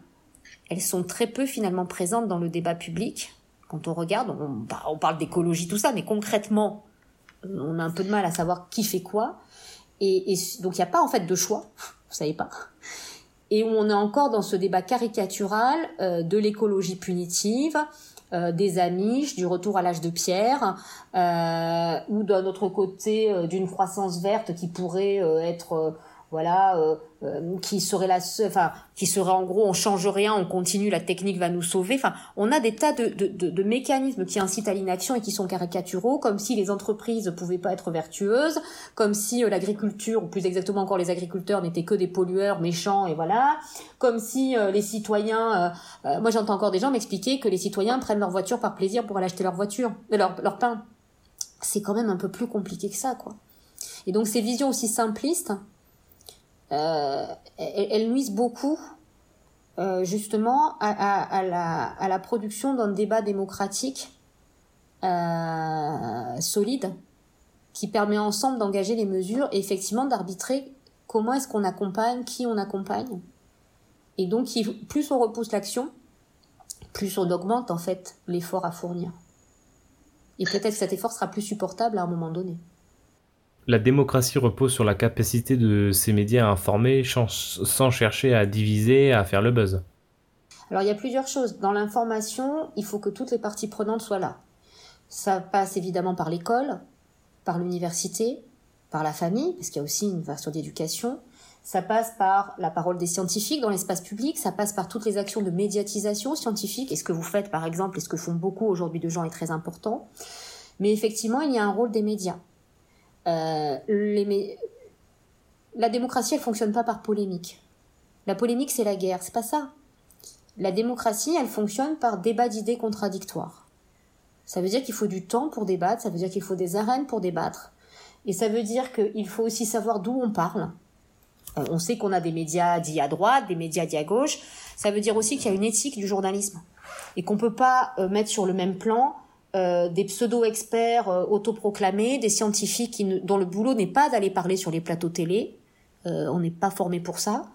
elles sont très peu finalement présentes dans le débat public. Quand on regarde, on, bah, on parle d'écologie, tout ça, mais concrètement, on a un peu de mal à savoir qui fait quoi. Et, donc il n'y a pas en fait de choix, [LAUGHS] vous savez pas. Et on est encore dans ce débat caricatural euh, de l'écologie punitive, euh, des Amish, du retour à l'âge de pierre, euh, ou d'un autre côté d'une croissance verte qui pourrait être voilà, euh, euh, qui serait la, enfin, qui serait en gros, on change rien, on continue, la technique va nous sauver. Enfin, on a des tas de, de, de, mécanismes qui incitent à l'inaction et qui sont caricaturaux, comme si les entreprises pouvaient pas être vertueuses, comme si euh, l'agriculture, ou plus exactement encore les agriculteurs, n'étaient que des pollueurs méchants et voilà, comme si les citoyens, moi j'entends encore des gens m'expliquer que les citoyens prennent leur voiture par plaisir pour aller acheter leur voiture, leur, leur pain. C'est quand même un peu plus compliqué que ça, quoi. Et donc ces visions aussi simplistes, euh, elles, nuisent beaucoup euh, justement à, la, à, la, production d'un débat démocratique euh, solide qui permet ensemble d'engager les mesures et effectivement d'arbitrer comment est-ce qu'on accompagne, qui on accompagne. Et donc, plus on repousse l'action, plus on augmente en fait l'effort à fournir. Et peut-être que cet effort sera plus supportable à un moment donné. La démocratie repose sur la capacité de ces médias à informer sans chercher à diviser, à faire le buzz. Alors il y a plusieurs choses. Dans l'information, il faut que toutes les parties prenantes soient là. Ça passe évidemment par l'école, par l'université, par la famille, parce qu'il y a aussi une version d'éducation. Ça passe par la parole des scientifiques dans l'espace public, ça passe par toutes les actions de médiatisation scientifique. Et ce que vous faites, par exemple, et ce que font beaucoup aujourd'hui de gens est très important. Mais effectivement, il y a un rôle des médias. Euh. La démocratie, elle fonctionne pas par polémique. La polémique, c'est la guerre, c'est pas ça. La démocratie, elle fonctionne par débat d'idées contradictoires. Ça veut dire qu'il faut du temps pour débattre, ça veut dire qu'il faut des arènes pour débattre, et ça veut dire qu'il faut aussi savoir d'où on parle. On sait qu'on a des médias dits à droite, des médias dits à gauche. Ça veut dire aussi qu'il y a une éthique du journalisme et qu'on peut pas euh, mettre sur le même plan euh, des pseudo-experts euh, autoproclamés, des scientifiques dont le boulot n'est pas d'aller parler sur les plateaux télé. Euh, on n'est pas formé pour ça.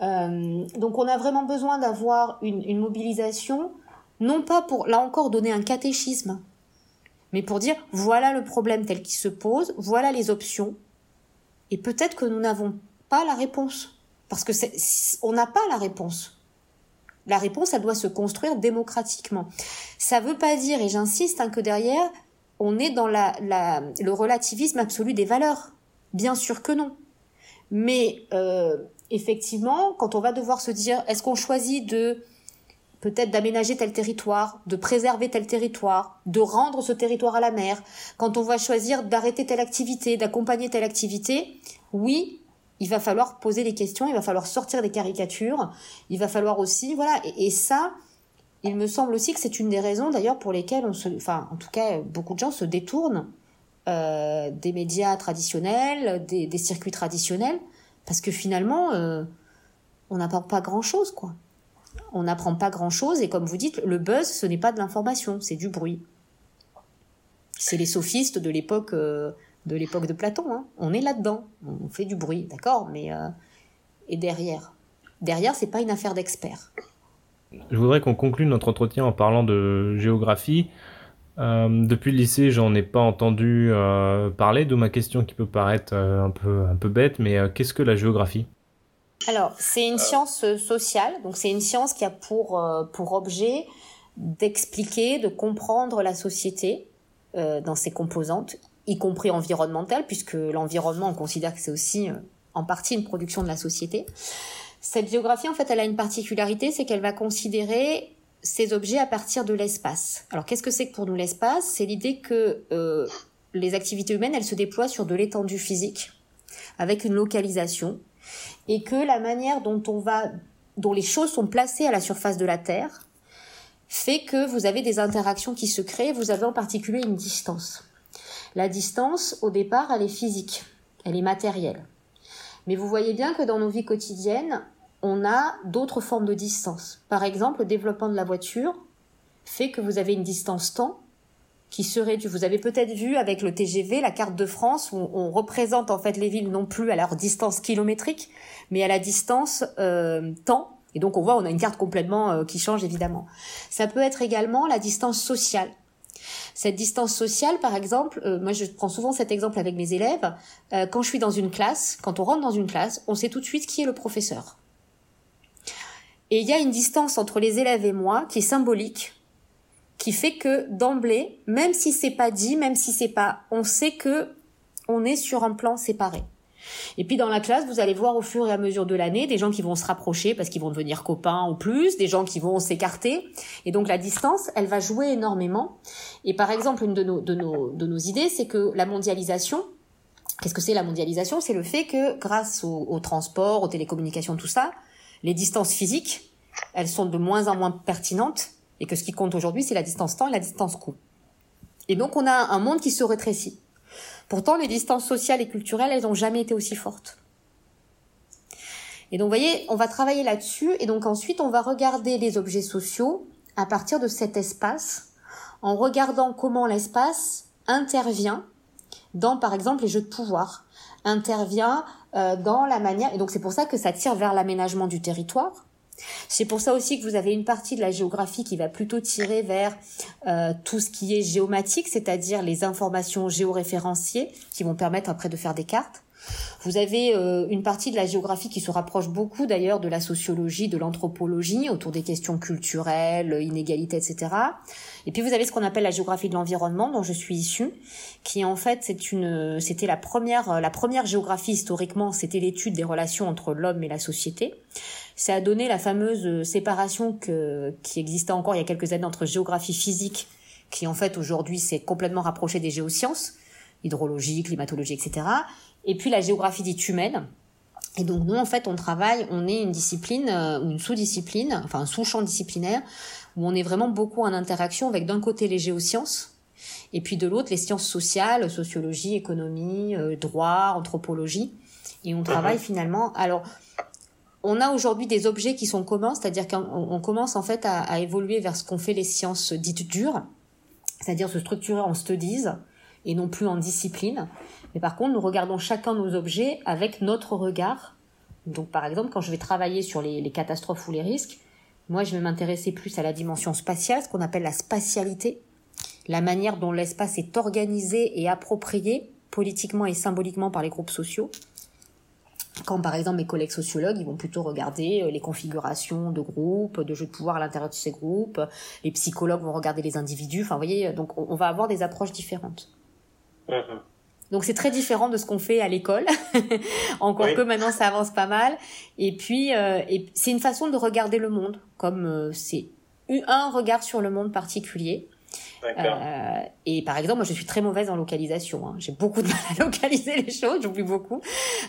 donc on a vraiment besoin d'avoir une, une, mobilisation, non pas pour, là encore, donner un catéchisme, mais pour dire, voilà le problème tel qu'il se pose, voilà les options, et peut-être que nous n'avons pas la réponse. Parce que on n'a pas la réponse. La réponse, elle doit se construire démocratiquement. Ça ne veut pas dire, et j'insiste, hein, que derrière, on est dans le relativisme absolu des valeurs. Bien sûr que non. Mais euh, effectivement, quand on va devoir se dire, est-ce qu'on choisit de peut-être d'aménager tel territoire, de préserver tel territoire, de rendre ce territoire à la mer, quand on va choisir d'arrêter telle activité, d'accompagner telle activité, oui, il va falloir poser des questions, il va falloir sortir des caricatures, il va falloir aussi, voilà, et, ça, il me semble aussi que c'est une des raisons d'ailleurs pour lesquelles on se, enfin, en tout cas, beaucoup de gens se détournent euh, des médias traditionnels, des, circuits traditionnels, parce que finalement, euh, on n'apprend pas grand-chose, quoi. On n'apprend pas grand-chose, et comme vous dites, le buzz, ce n'est pas de l'information, c'est du bruit. C'est les sophistes de l'époque. Euh, de l'époque de Platon. Hein. On est là-dedans, on fait du bruit, d'accord, mais euh, est derrière. Derrière, c'est pas une affaire d'experts. Je voudrais qu'on conclue notre entretien en parlant de géographie. Euh, depuis le lycée, j'en ai pas entendu euh, parler, d'où ma question qui peut paraître un, peu, un peu bête, mais qu'est-ce que la géographie? Alors, c'est une science sociale, donc c'est une science qui a pour, pour objet d'expliquer, de comprendre la société dans ses composantes, y compris environnementales, puisque l'environnement, on considère que c'est aussi en partie une production de la société. Cette géographie, en fait, elle a une particularité, c'est qu'elle va considérer ces objets à partir de l'espace. Alors qu'est-ce que c'est que pour nous l'espace? C'est l'idée que euh, les activités humaines, elles se déploient sur de l'étendue physique, avec une localisation, et que la manière dont on va, dont les choses sont placées à la surface de la Terre, fait que vous avez des interactions qui se créent. Vous avez en particulier une distance. La distance, au départ, elle est physique, elle est matérielle. Mais vous voyez bien que dans nos vies quotidiennes, on a d'autres formes de distance. Par exemple, le développement de la voiture fait que vous avez une distance temps qui se réduit. Vous avez peut-être vu avec le TGV la carte de France où on représente en fait les villes non plus à leur distance kilométrique, mais à la distance euh, temps. Et donc on voit, on a une carte complètement euh, qui change évidemment. Ça peut être également la distance sociale. Cette distance sociale, par exemple, euh, moi je prends souvent cet exemple avec mes élèves. quand je suis dans une classe, quand on rentre dans une classe, on sait tout de suite qui est le professeur. Et il y a une distance entre les élèves et moi qui est symbolique, qui fait que d'emblée, même si c'est pas dit, même si c'est pas, on sait que on est sur un plan séparé. Et puis dans la classe, vous allez voir au fur et à mesure de l'année des gens qui vont se rapprocher parce qu'ils vont devenir copains ou plus, des gens qui vont s'écarter. Et donc la distance, elle va jouer énormément. Et par exemple, une de nos, idées, c'est que la mondialisation, qu'est-ce que c'est la mondialisation? C'est le fait que grâce au, au transport, aux télécommunications, tout ça, les distances physiques, elles sont de moins en moins pertinentes et que ce qui compte aujourd'hui, c'est la distance temps et la distance coût. Et donc, on a un monde qui se rétrécit. Pourtant, les distances sociales et culturelles, elles n'ont jamais été aussi fortes. Et donc, vous voyez, on va travailler là-dessus et donc ensuite, on va regarder les objets sociaux à partir de cet espace en regardant comment l'espace intervient dans, par exemple, les jeux de pouvoir, intervient euh, dans la manière, et donc c'est pour ça que ça tire vers l'aménagement du territoire. C'est pour ça aussi que vous avez une partie de la géographie qui va plutôt tirer vers euh, tout ce qui est géomatique, c'est-à-dire les informations géoréférenciées qui vont permettre après de faire des cartes. Vous avez euh, une partie de la géographie qui se rapproche beaucoup d'ailleurs de la sociologie, de l'anthropologie, autour des questions culturelles, inégalités, etc. Et puis vous avez ce qu'on appelle la géographie de l'environnement, dont je suis issue, qui en fait c'est une, c'était la première, la première géographie historiquement, c'était l'étude des relations entre l'homme et la société. Ça a donné la fameuse séparation que, qui existait encore il y a quelques années entre géographie physique, qui en fait aujourd'hui s'est complètement rapprochée des géosciences, hydrologie, climatologie, etc. Et puis la géographie dite humaine, et donc nous, en fait, on travaille, on est une discipline euh, ou une sous-discipline, enfin un sous-champ disciplinaire, où on est vraiment beaucoup en interaction avec d'un côté les géosciences, et puis de l'autre les sciences sociales, sociologie, économie, euh, droit, anthropologie. Et on travaille mhm. finalement. Alors, on a aujourd'hui des objets qui sont communs, c'est-à-dire qu'on commence en fait à, évoluer vers ce qu'on fait les sciences dites dures, c'est-à-dire se structurer en studies et non plus en discipline. Mais par contre, nous regardons chacun nos objets avec notre regard. Donc, par exemple, quand je vais travailler sur les, catastrophes ou les risques, moi, je vais m'intéresser plus à la dimension spatiale, ce qu'on appelle la spatialité, la manière dont l'espace est organisé et approprié politiquement et symboliquement par les groupes sociaux. Quand par exemple mes collègues sociologues, ils vont plutôt regarder euh, les configurations de groupes, de jeux de pouvoir à l'intérieur de ces groupes, les psychologues vont regarder les individus, enfin vous voyez, donc on va avoir des approches différentes. Mm-hmm. Donc c'est très différent de ce qu'on fait à l'école. [LAUGHS] Encore que maintenant ça avance pas mal. Et puis euh, et c'est une façon de regarder le monde, comme euh, c'est un regard sur le monde particulier. Euh, et par exemple, moi, je suis très mauvaise en localisation. Hein. J'ai beaucoup de [LAUGHS] mal à localiser les choses, j'oublie beaucoup.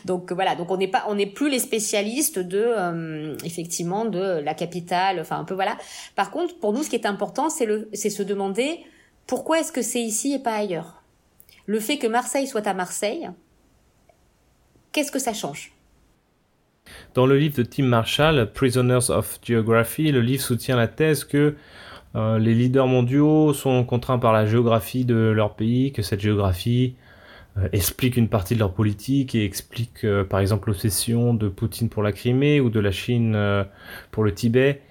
Donc voilà, donc on n'est pas, on n'est plus les spécialistes de, euh, effectivement, de la capitale. Enfin un peu voilà. Par contre, pour nous, ce qui est important, c'est le, c'est se demander pourquoi est-ce que c'est ici et pas ailleurs le fait que Marseille soit à Marseille, qu'est-ce que ça change? Dans le livre de Tim Marshall, Prisoners of Geography, le livre soutient la thèse que euh, les leaders mondiaux sont contraints par la géographie de leur pays, que cette géographie expliquent une partie de leur politique et expliquent par exemple l'obsession de Poutine pour la Crimée ou de la Chine pour le Tibet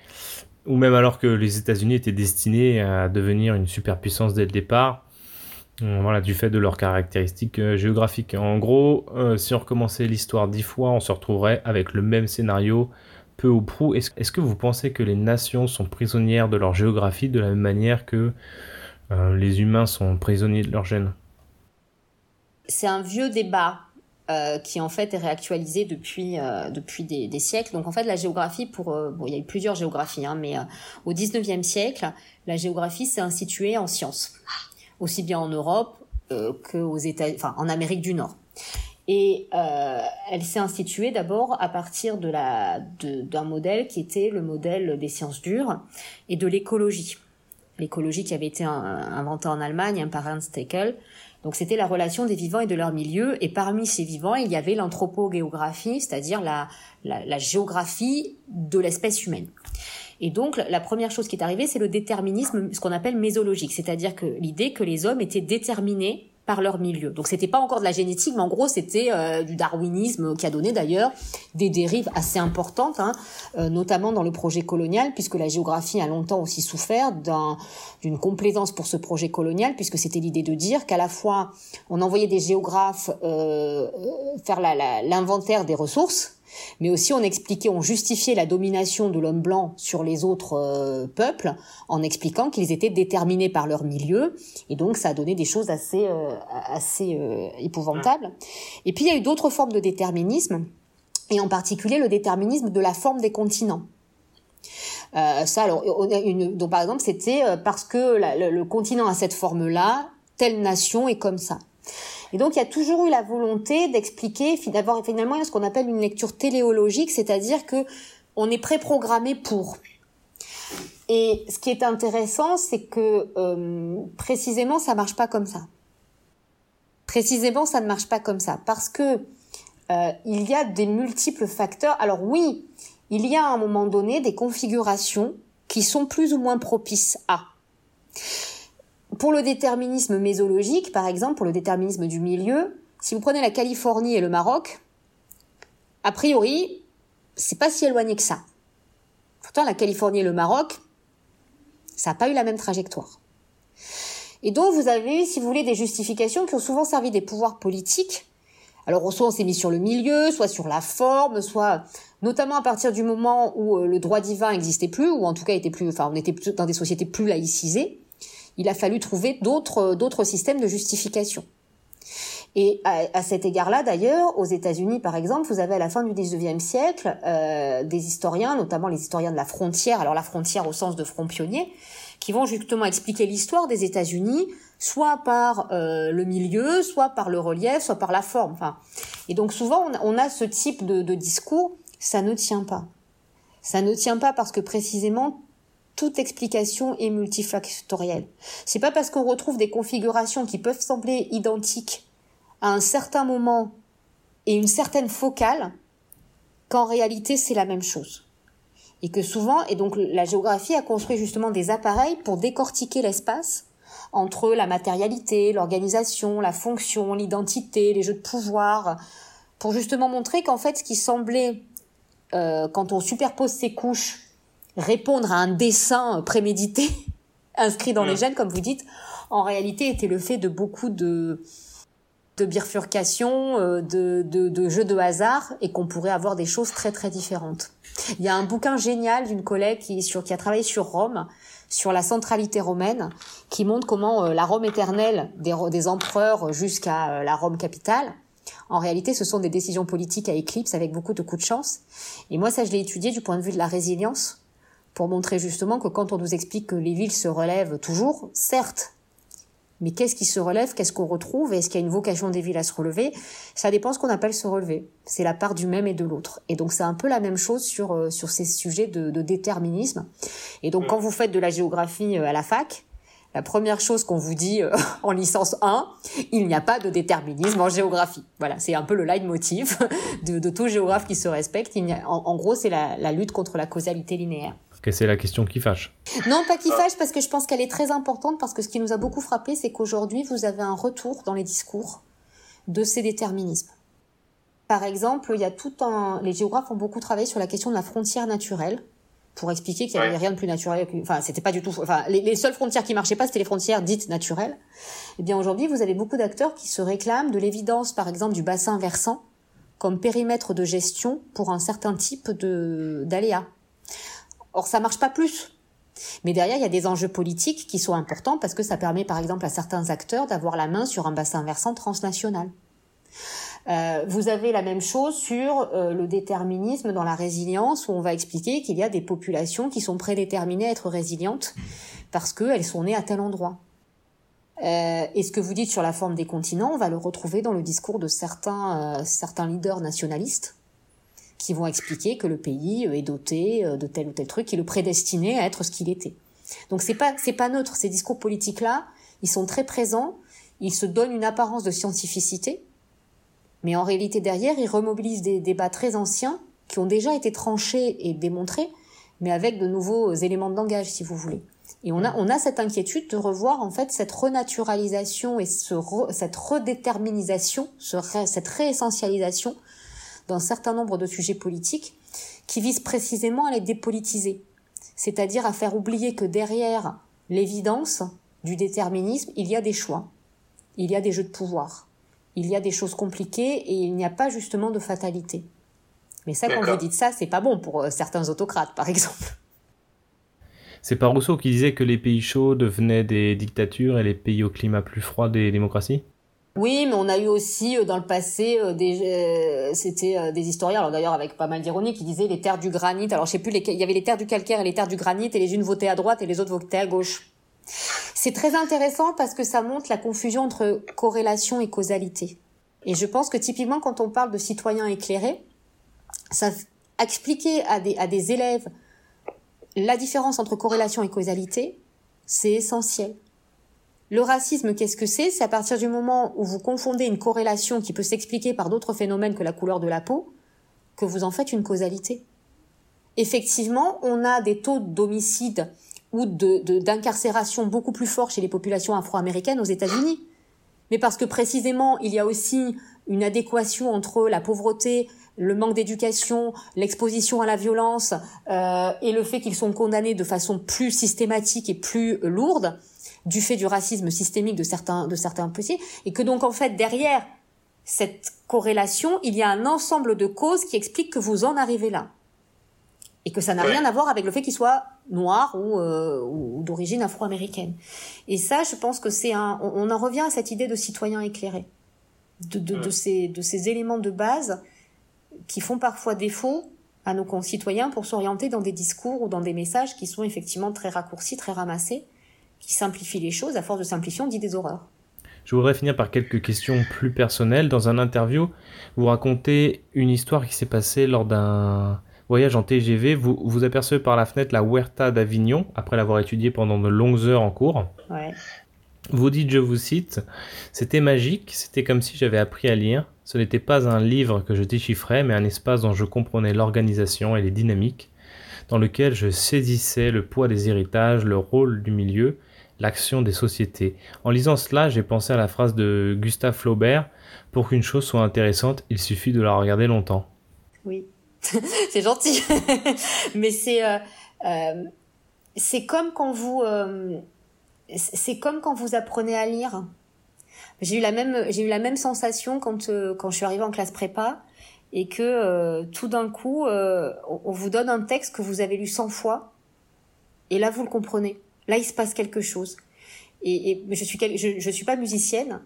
ou même alors que les États-Unis étaient destinés à devenir une superpuissance dès le départ, euh, voilà, du fait de leurs caractéristiques euh, géographiques. En gros, euh, si on recommençait l'histoire dix fois, on se retrouverait avec le même scénario, peu ou prou. Est-ce que vous pensez que les nations sont prisonnières de leur géographie de la même manière que les humains sont prisonniers de leur gène? C'est un vieux débat euh, qui en fait est réactualisé depuis euh, depuis des, siècles. Donc en fait la géographie pour euh, bon il y a eu plusieurs géographies hein, mais au 19e siècle la géographie s'est instituée en sciences aussi bien en Europe que aux États enfin en Amérique du Nord. Et elle s'est instituée d'abord à partir de la d'un modèle qui était le modèle des sciences dures et de l'écologie. L'écologie qui avait été inventée en Allemagne par Ernst Haeckel donc c'était la relation des vivants et de leur milieu. Et parmi ces vivants, il y avait l'anthropogéographie, c'est-à-dire la, la, la, géographie de l'espèce humaine. Et donc la première chose qui est arrivée, c'est le déterminisme, ce qu'on appelle mésologique, c'est-à-dire que l'idée que les hommes étaient déterminés par leur milieu. Donc c'était pas encore de la génétique, mais en gros c'était euh, du darwinisme qui a donné d'ailleurs des dérives assez importantes, hein, euh, notamment dans le projet colonial, puisque la géographie a longtemps aussi souffert d'une complaisance pour ce projet colonial, puisque c'était l'idée de dire qu'à la fois on envoyait des géographes euh, faire l'inventaire des ressources, mais aussi on expliquait, on justifiait la domination de l'homme blanc sur les autres euh, peuples en expliquant qu'ils étaient déterminés par leur milieu, et donc ça a donné des choses assez euh, assez euh, épouvantables. Et puis il y a eu d'autres formes de déterminisme, et en particulier le déterminisme de la forme des continents. ça, alors, donc par exemple, c'était parce que le continent a cette forme-là, telle nation est comme ça. Et donc il y a toujours eu la volonté d'expliquer, d'avoir finalement ce qu'on appelle une lecture téléologique, c'est-à-dire que on est préprogrammé pour. Et ce qui est intéressant, c'est que euh, précisément ça marche pas comme ça. Précisément, ça ne marche pas comme ça parce que euh, il y a des multiples facteurs. Alors oui, il y a à un moment donné des configurations qui sont plus ou moins propices à. Pour le déterminisme mésologique, par exemple, pour le déterminisme du milieu, si vous prenez la Californie et le Maroc, a priori, c'est pas si éloigné que ça. Pourtant, la Californie et le Maroc, ça n'a pas eu la même trajectoire. Et donc, vous avez, si vous voulez, des justifications qui ont souvent servi des pouvoirs politiques. Alors, soit on s'est mis sur le milieu, soit sur la forme, soit notamment à partir du moment où euh, le droit divin n'existait plus, ou en tout cas était plus, enfin, on était dans des sociétés plus laïcisées il a fallu trouver d'autres d'autres systèmes de justification. Et à, cet égard-là, d'ailleurs, aux États-Unis, par exemple, vous avez à la fin du 19e siècle euh, des historiens, notamment les historiens de la frontière, alors la frontière au sens de front pionnier, qui vont justement expliquer l'histoire des États-Unis, soit par euh, le milieu, soit par le relief, soit par la forme. Enfin, et donc souvent, on a, ce type de, de discours, ça ne tient pas. Ça ne tient pas parce que précisément toute explication est multifactorielle. C'est pas parce qu'on retrouve des configurations qui peuvent sembler identiques à un certain moment et une certaine focale qu'en réalité c'est la même chose. Et que souvent, et donc la géographie a construit justement des appareils pour décortiquer l'espace entre la matérialité, l'organisation, la fonction, l'identité, les jeux de pouvoir, pour justement montrer qu'en fait ce qui semblait, euh, quand on superpose ces couches, répondre à un dessin prémédité [LAUGHS] inscrit dans les gènes, comme vous dites, en réalité était le fait de beaucoup de de bifurcation, euh, de, de, de jeux de hasard, et qu'on pourrait avoir des choses très très différentes. Il y a un bouquin génial d'une collègue qui, sur, qui a travaillé sur Rome, sur la centralité romaine, qui montre comment euh, la Rome éternelle des, des empereurs jusqu'à euh, la Rome capitale, en réalité, ce sont des décisions politiques à éclipse avec beaucoup de coups de chance. Et moi, ça, je l'ai étudié du point de vue de la résilience pour montrer justement que quand on nous explique que les villes se relèvent toujours, certes, mais qu'est-ce qui se relève, qu'est-ce qu'on retrouve, est-ce qu'il y a une vocation des villes à se relever Ça dépend ce qu'on appelle se relever. C'est la part du même et de l'autre. Et donc c'est un peu la même chose sur euh, sur ces sujets de, de déterminisme. Et donc quand vous faites de la géographie euh, à la fac, la première chose qu'on vous dit euh, [LAUGHS] en licence 1, il n'y a pas de déterminisme en géographie. Voilà, c'est un peu le leitmotiv [LAUGHS] de, de tout géographe qui se respecte. Il a, en, en, gros, c'est la, la lutte contre la causalité linéaire que c'est la question qui fâche. Non, pas qui fâche, parce que je pense qu'elle est très importante, parce que ce qui nous a beaucoup frappé, c'est qu'aujourd'hui, vous avez un retour dans les discours de ces déterminismes. Par exemple, il y a tout un, les géographes ont beaucoup travaillé sur la question de la frontière naturelle pour expliquer qu'il n'y avait rien de plus naturel. Enfin, c'était pas du tout. Enfin, les, les, seules frontières qui marchaient pas, c'était les frontières dites naturelles. Eh bien, aujourd'hui, vous avez beaucoup d'acteurs qui se réclament de l'évidence, par exemple, du bassin versant comme périmètre de gestion pour un certain type de d'aléas. Or, ça marche pas plus. Mais derrière, il y a des enjeux politiques qui sont importants parce que ça permet, par exemple, à certains acteurs d'avoir la main sur un bassin versant transnational. Euh, vous avez la même chose sur euh, le déterminisme dans la résilience, où on va expliquer qu'il y a des populations qui sont prédéterminées à être résilientes parce qu'elles sont nées à tel endroit. Euh, et ce que vous dites sur la forme des continents, on va le retrouver dans le discours de certains, euh, certains leaders nationalistes qui vont expliquer que le pays est doté de tel ou tel truc, qui le prédestiné à être ce qu'il était. Donc c'est pas c'est pas neutre. Ces discours politiques là, ils sont très présents. Ils se donnent une apparence de scientificité, mais en réalité, derrière, ils remobilisent des débats très anciens qui ont déjà été tranchés et démontrés, mais avec de nouveaux éléments de langage, si vous voulez. Et on a, on a cette inquiétude de revoir en fait cette renaturalisation et ce cette redéterminisation, ce cette réessentialisation d'un certain nombre de sujets politiques qui visent précisément à les dépolitiser, c'est-à-dire à faire oublier que derrière l'évidence du déterminisme, il y a des choix, il y a des jeux de pouvoir. Il y a des choses compliquées et il n'y a pas justement de fatalité. Mais ça, quand vous dites ça, c'est pas bon pour euh, certains autocrates, par exemple. C'est pas Rousseau qui disait que les pays chauds devenaient des dictatures et les pays au climat plus froid des démocraties? Oui, mais on a eu aussi euh, dans le passé euh, des c'était des historiens alors d'ailleurs avec pas mal d'ironie qui disaient les terres du granit. Alors je sais plus il y avait les terres du calcaire et les terres du granit et les unes votaient à droite et les autres votaient à gauche. C'est très intéressant parce que ça montre la confusion entre corrélation et causalité. Et je pense que typiquement quand on parle de citoyens éclairés, ça expliquer à des, à des élèves la différence entre corrélation et causalité, c'est essentiel. Le racisme, qu'est-ce que c'est? C'est à partir du moment où vous confondez une corrélation qui peut s'expliquer par d'autres phénomènes que la couleur de la peau, que vous en faites une causalité. Effectivement, on a des taux d'homicide ou d'incarcération beaucoup plus fort chez les populations afro-américaines aux États-Unis. Mais parce que précisément, il y a aussi une adéquation entre la pauvreté, le manque d'éducation, l'exposition à la violence euh, et le fait qu'ils sont condamnés de façon plus systématique et plus lourde du fait du racisme systémique de certains de certains policiers et que donc en fait derrière cette corrélation, il y a un ensemble de causes qui expliquent que vous en arrivez là. Et que ça n'a rien à voir avec le fait qu'il soit noir ou, euh, ou d'origine afro-américaine. Et ça, je pense que c'est un, on, en revient à cette idée de citoyen éclairé, de, de, de, ces, de ces éléments de base qui font parfois défaut à nos concitoyens pour s'orienter dans des discours ou dans des messages qui sont effectivement très raccourcis, très ramassés, qui simplifient les choses. À force de simplifier, on dit des horreurs. Je voudrais finir par quelques questions plus personnelles. Dans un interview, vous racontez une histoire qui s'est passée lors d'un voyage en TGV, vous, vous apercevez par la fenêtre la Huerta d'Avignon, après l'avoir étudiée pendant de longues heures en cours. Vous dites, je vous cite, C'était magique, c'était comme si j'avais appris à lire. Ce n'était pas un livre que je déchiffrais, mais un espace dont je comprenais l'organisation et les dynamiques, dans lequel je saisissais le poids des héritages, le rôle du milieu, l'action des sociétés. En lisant cela, j'ai pensé à la phrase de Gustave Flaubert Pour qu'une chose soit intéressante, il suffit de la regarder longtemps. Oui. [LAUGHS] c'est gentil. [LAUGHS] Mais c'est euh, euh, c'est comme quand vous euh, c'est comme quand vous apprenez à lire. J'ai eu la même j'ai eu la même sensation quand quand je suis arrivée en classe prépa et que tout d'un coup on vous donne un texte que vous avez lu 100 fois et là vous le comprenez. Là il se passe quelque chose. Et, je suis je, je suis pas musicienne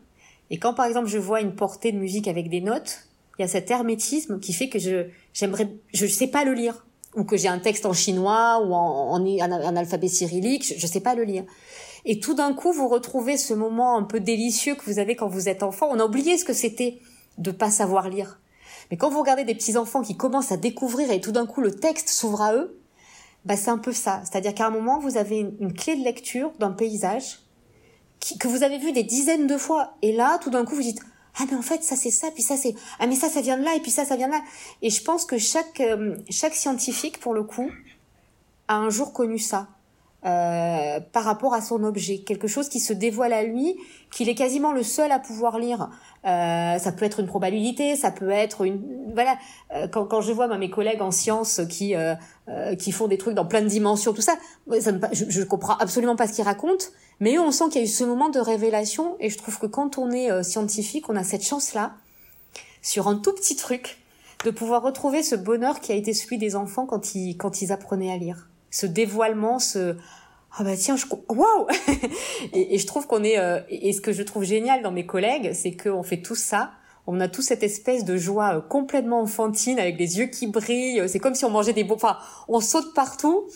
et quand par exemple je vois une portée de musique avec des notes il y a cet hermétisme qui fait que je j'aimerais je sais pas le lire ou que j'ai un texte en chinois ou en, en, alphabet cyrillique, je, je sais pas le lire. Et tout d'un coup, vous retrouvez ce moment un peu délicieux que vous avez quand vous êtes enfant. On a oublié ce que c'était de pas savoir lire. Mais quand vous regardez des petits enfants qui commencent à découvrir et tout d'un coup le texte s'ouvre à eux, bah c'est un peu ça. C'est-à-dire qu'à un moment vous avez une, clé de lecture d'un paysage que vous avez vu des dizaines de fois. Et là tout d'un coup vous dites ah mais en fait ça c'est ça puis ça c'est ah mais ça ça vient de là et puis ça ça vient de là et je pense que chaque euh, chaque scientifique pour le coup a un jour connu ça euh, par rapport à son objet, quelque chose qui se dévoile à lui, qu'il est quasiment le seul à pouvoir lire. Euh, ça peut être une probabilité, ça peut être une voilà. Euh, quand, quand je vois mes collègues en sciences qui euh, euh, qui font des trucs dans plein de dimensions, tout ça, ça je, je comprends absolument pas ce qu'ils racontent. Mais eux, on sent qu'il y a eu ce moment de révélation, et je trouve que quand on est scientifique, on a cette chance-là sur un tout petit truc de pouvoir retrouver ce bonheur qui a été celui des enfants quand ils quand ils apprenaient à lire ce dévoilement, ce ah bah tiens, je waouh [LAUGHS] et, je trouve qu'on est euh, et ce que je trouve génial dans mes collègues, c'est qu'on fait tout ça. On a tout cette espèce de joie euh, complètement enfantine avec les yeux qui brillent. C'est comme si on mangeait des beaux. Enfin, on saute partout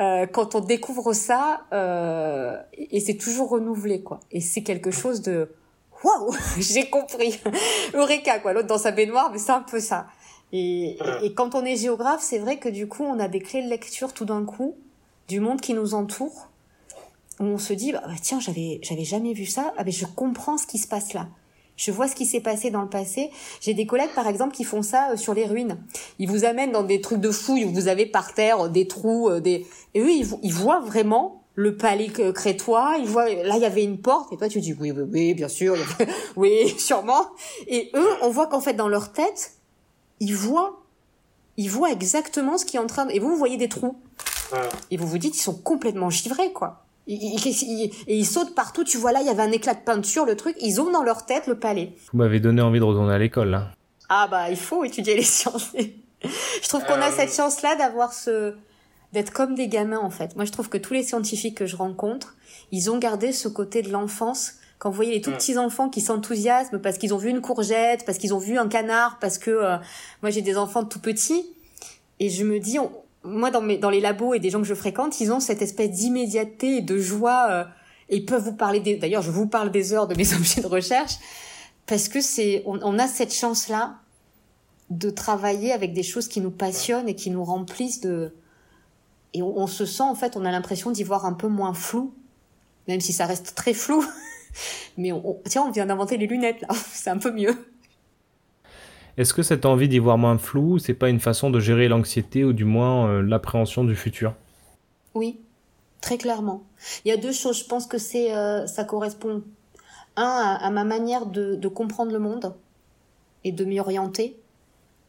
euh, quand on découvre ça euh, et c'est toujours renouvelé quoi. Et c'est quelque chose de waouh, [LAUGHS] j'ai compris. Eureka quoi. L'autre dans sa baignoire, mais c'est un peu ça. Et, et, quand on est géographe, c'est vrai que du coup, on a des clés de lecture tout d'un coup du monde qui nous entoure, où on se dit, bah, bah, tiens, j'avais, j'avais jamais vu ça, ah, mais je comprends ce qui se passe là. Je vois ce qui s'est passé dans le passé. J'ai des collègues, par exemple, qui font ça euh, sur les ruines. Ils vous amènent dans des trucs de fouilles où vous avez par terre euh, des trous, euh, des... Et eux, ils, ils voient vraiment le palais crétois, ils voient, là, il y avait une porte, et toi, tu dis, oui, oui, oui, bien sûr, [LAUGHS] oui, sûrement. Et eux, on voit qu'en fait, dans leur tête, ils voient, ils voient exactement ce qui est en train de... Et vous, vous voyez des trous. Et vous vous dites, ils sont complètement givrés, quoi. et ils sautent partout. Tu vois là, il y avait un éclat de peinture, le truc. Ils ont dans leur tête le palais. Vous m'avez donné envie de retourner à l'école, là. Ah bah, il faut étudier les [LAUGHS] sciences. je trouve qu'on a euh. cette chance-là d'avoir ce, d'être comme des gamins, en fait. Moi, je trouve que tous les scientifiques que je rencontre, ils ont gardé ce côté de l'enfance quand vous voyez les tout petits enfants qui s'enthousiasment parce qu'ils ont vu une courgette, parce qu'ils ont vu un canard, parce que euh, moi j'ai des enfants tout petits et je me dis moi dans mes dans les labos et des gens que je fréquente, ils ont cette espèce d'immédiateté et de joie euh, et ils peuvent vous parler des d'ailleurs je vous parle des heures de mes [LAUGHS] objets de recherche parce que c'est on, on, a cette chance là de travailler avec des choses qui nous passionnent et qui nous remplissent de et on, on se sent en fait on a l'impression d'y voir un peu moins flou même si ça reste très flou [LAUGHS] mais on, tiens on vient d'inventer les lunettes là [LAUGHS] c'est un peu mieux est-ce que cette envie d'y voir moins flou, c'est pas une façon de gérer l'anxiété ou du moins euh, l'appréhension du futur? Oui, très clairement. Il y a deux choses. Je pense que c'est, euh, ça correspond un à, ma manière de, de, comprendre le monde et de m'y orienter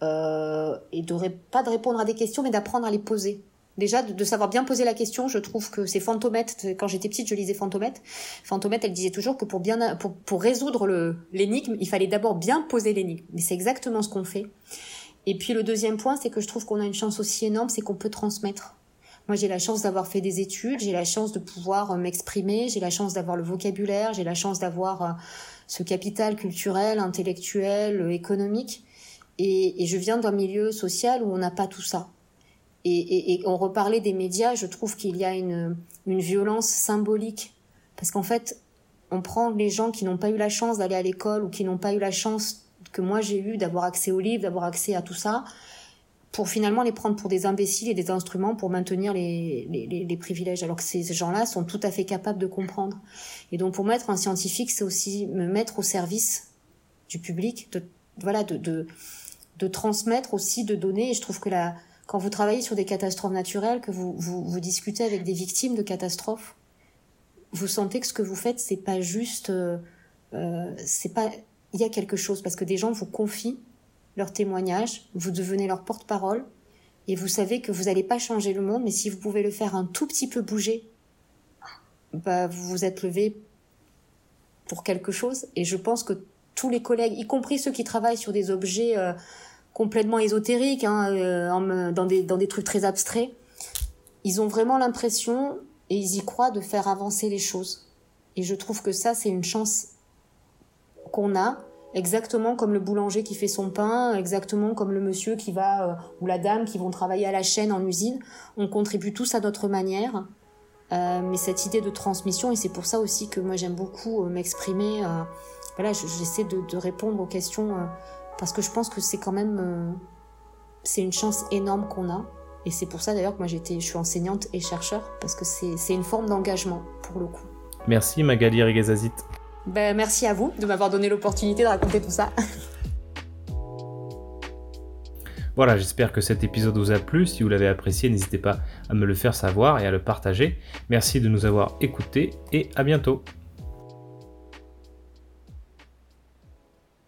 euh, et de pas de répondre à des questions, mais d'apprendre à les poser. Déjà, de, savoir bien poser la question, je trouve que c'est Fantomette. Quand j'étais petite, je lisais Fantomette. Fantomette, elle disait toujours que pour bien, pour, pour résoudre l'énigme, il fallait d'abord bien poser l'énigme. Mais c'est exactement ce qu'on fait. Et puis le deuxième point, c'est que je trouve qu'on a une chance aussi énorme, c'est qu'on peut transmettre. Moi, j'ai la chance d'avoir fait des études, j'ai la chance de pouvoir euh, m'exprimer, j'ai la chance d'avoir le vocabulaire, j'ai la chance d'avoir euh, ce capital culturel, intellectuel, euh, économique. Et je viens d'un milieu social où on n'a pas tout ça. Et, et, et, on reparlait des médias, je trouve qu'il y a une, une violence symbolique. Parce qu'en fait, on prend les gens qui n'ont pas eu la chance d'aller à l'école ou qui n'ont pas eu la chance que moi j'ai eu d'avoir accès aux livres, d'avoir accès à tout ça, pour finalement les prendre pour des imbéciles et des instruments pour maintenir les, les, les privilèges. Alors que ces gens-là sont tout à fait capables de comprendre. Et donc pour moi, être un scientifique, c'est aussi me mettre au service du public, de, voilà, de, de, de transmettre aussi, de donner. Et je trouve que la, quand vous travaillez sur des catastrophes naturelles, que vous, vous, vous discutez avec des victimes de catastrophes, vous sentez que ce que vous faites, c'est pas juste, euh, euh, c'est pas, il y a quelque chose parce que des gens vous confient leurs témoignages, vous devenez leur porte-parole et vous savez que vous n'allez pas changer le monde, mais si vous pouvez le faire un tout petit peu bouger, bah vous vous êtes levé pour quelque chose. Et je pense que tous les collègues, y compris ceux qui travaillent sur des objets euh, complètement ésotériques, hein, euh, dans, des, dans des trucs très abstraits. Ils ont vraiment l'impression, et ils y croient, de faire avancer les choses. Et je trouve que ça, c'est une chance qu'on a, exactement comme le boulanger qui fait son pain, exactement comme le monsieur qui va, euh, ou la dame qui vont travailler à la chaîne en usine. On contribue tous à notre manière. Euh, mais cette idée de transmission, et c'est pour ça aussi que moi j'aime beaucoup euh, m'exprimer, euh, voilà, j'essaie de, de, répondre aux questions parce que je pense que c'est quand même euh, c'est une chance énorme qu'on a et c'est pour ça d'ailleurs que moi j'étais je suis enseignante et chercheur parce que c'est une forme d'engagement pour le coup. Merci Magali Regazazit. Ben, merci à vous de m'avoir donné l'opportunité de raconter tout ça. [LAUGHS] Voilà, j'espère que cet épisode vous a plu. Si vous l'avez apprécié, n'hésitez pas à me le faire savoir et à le partager. Merci de nous avoir écoutés et à bientôt.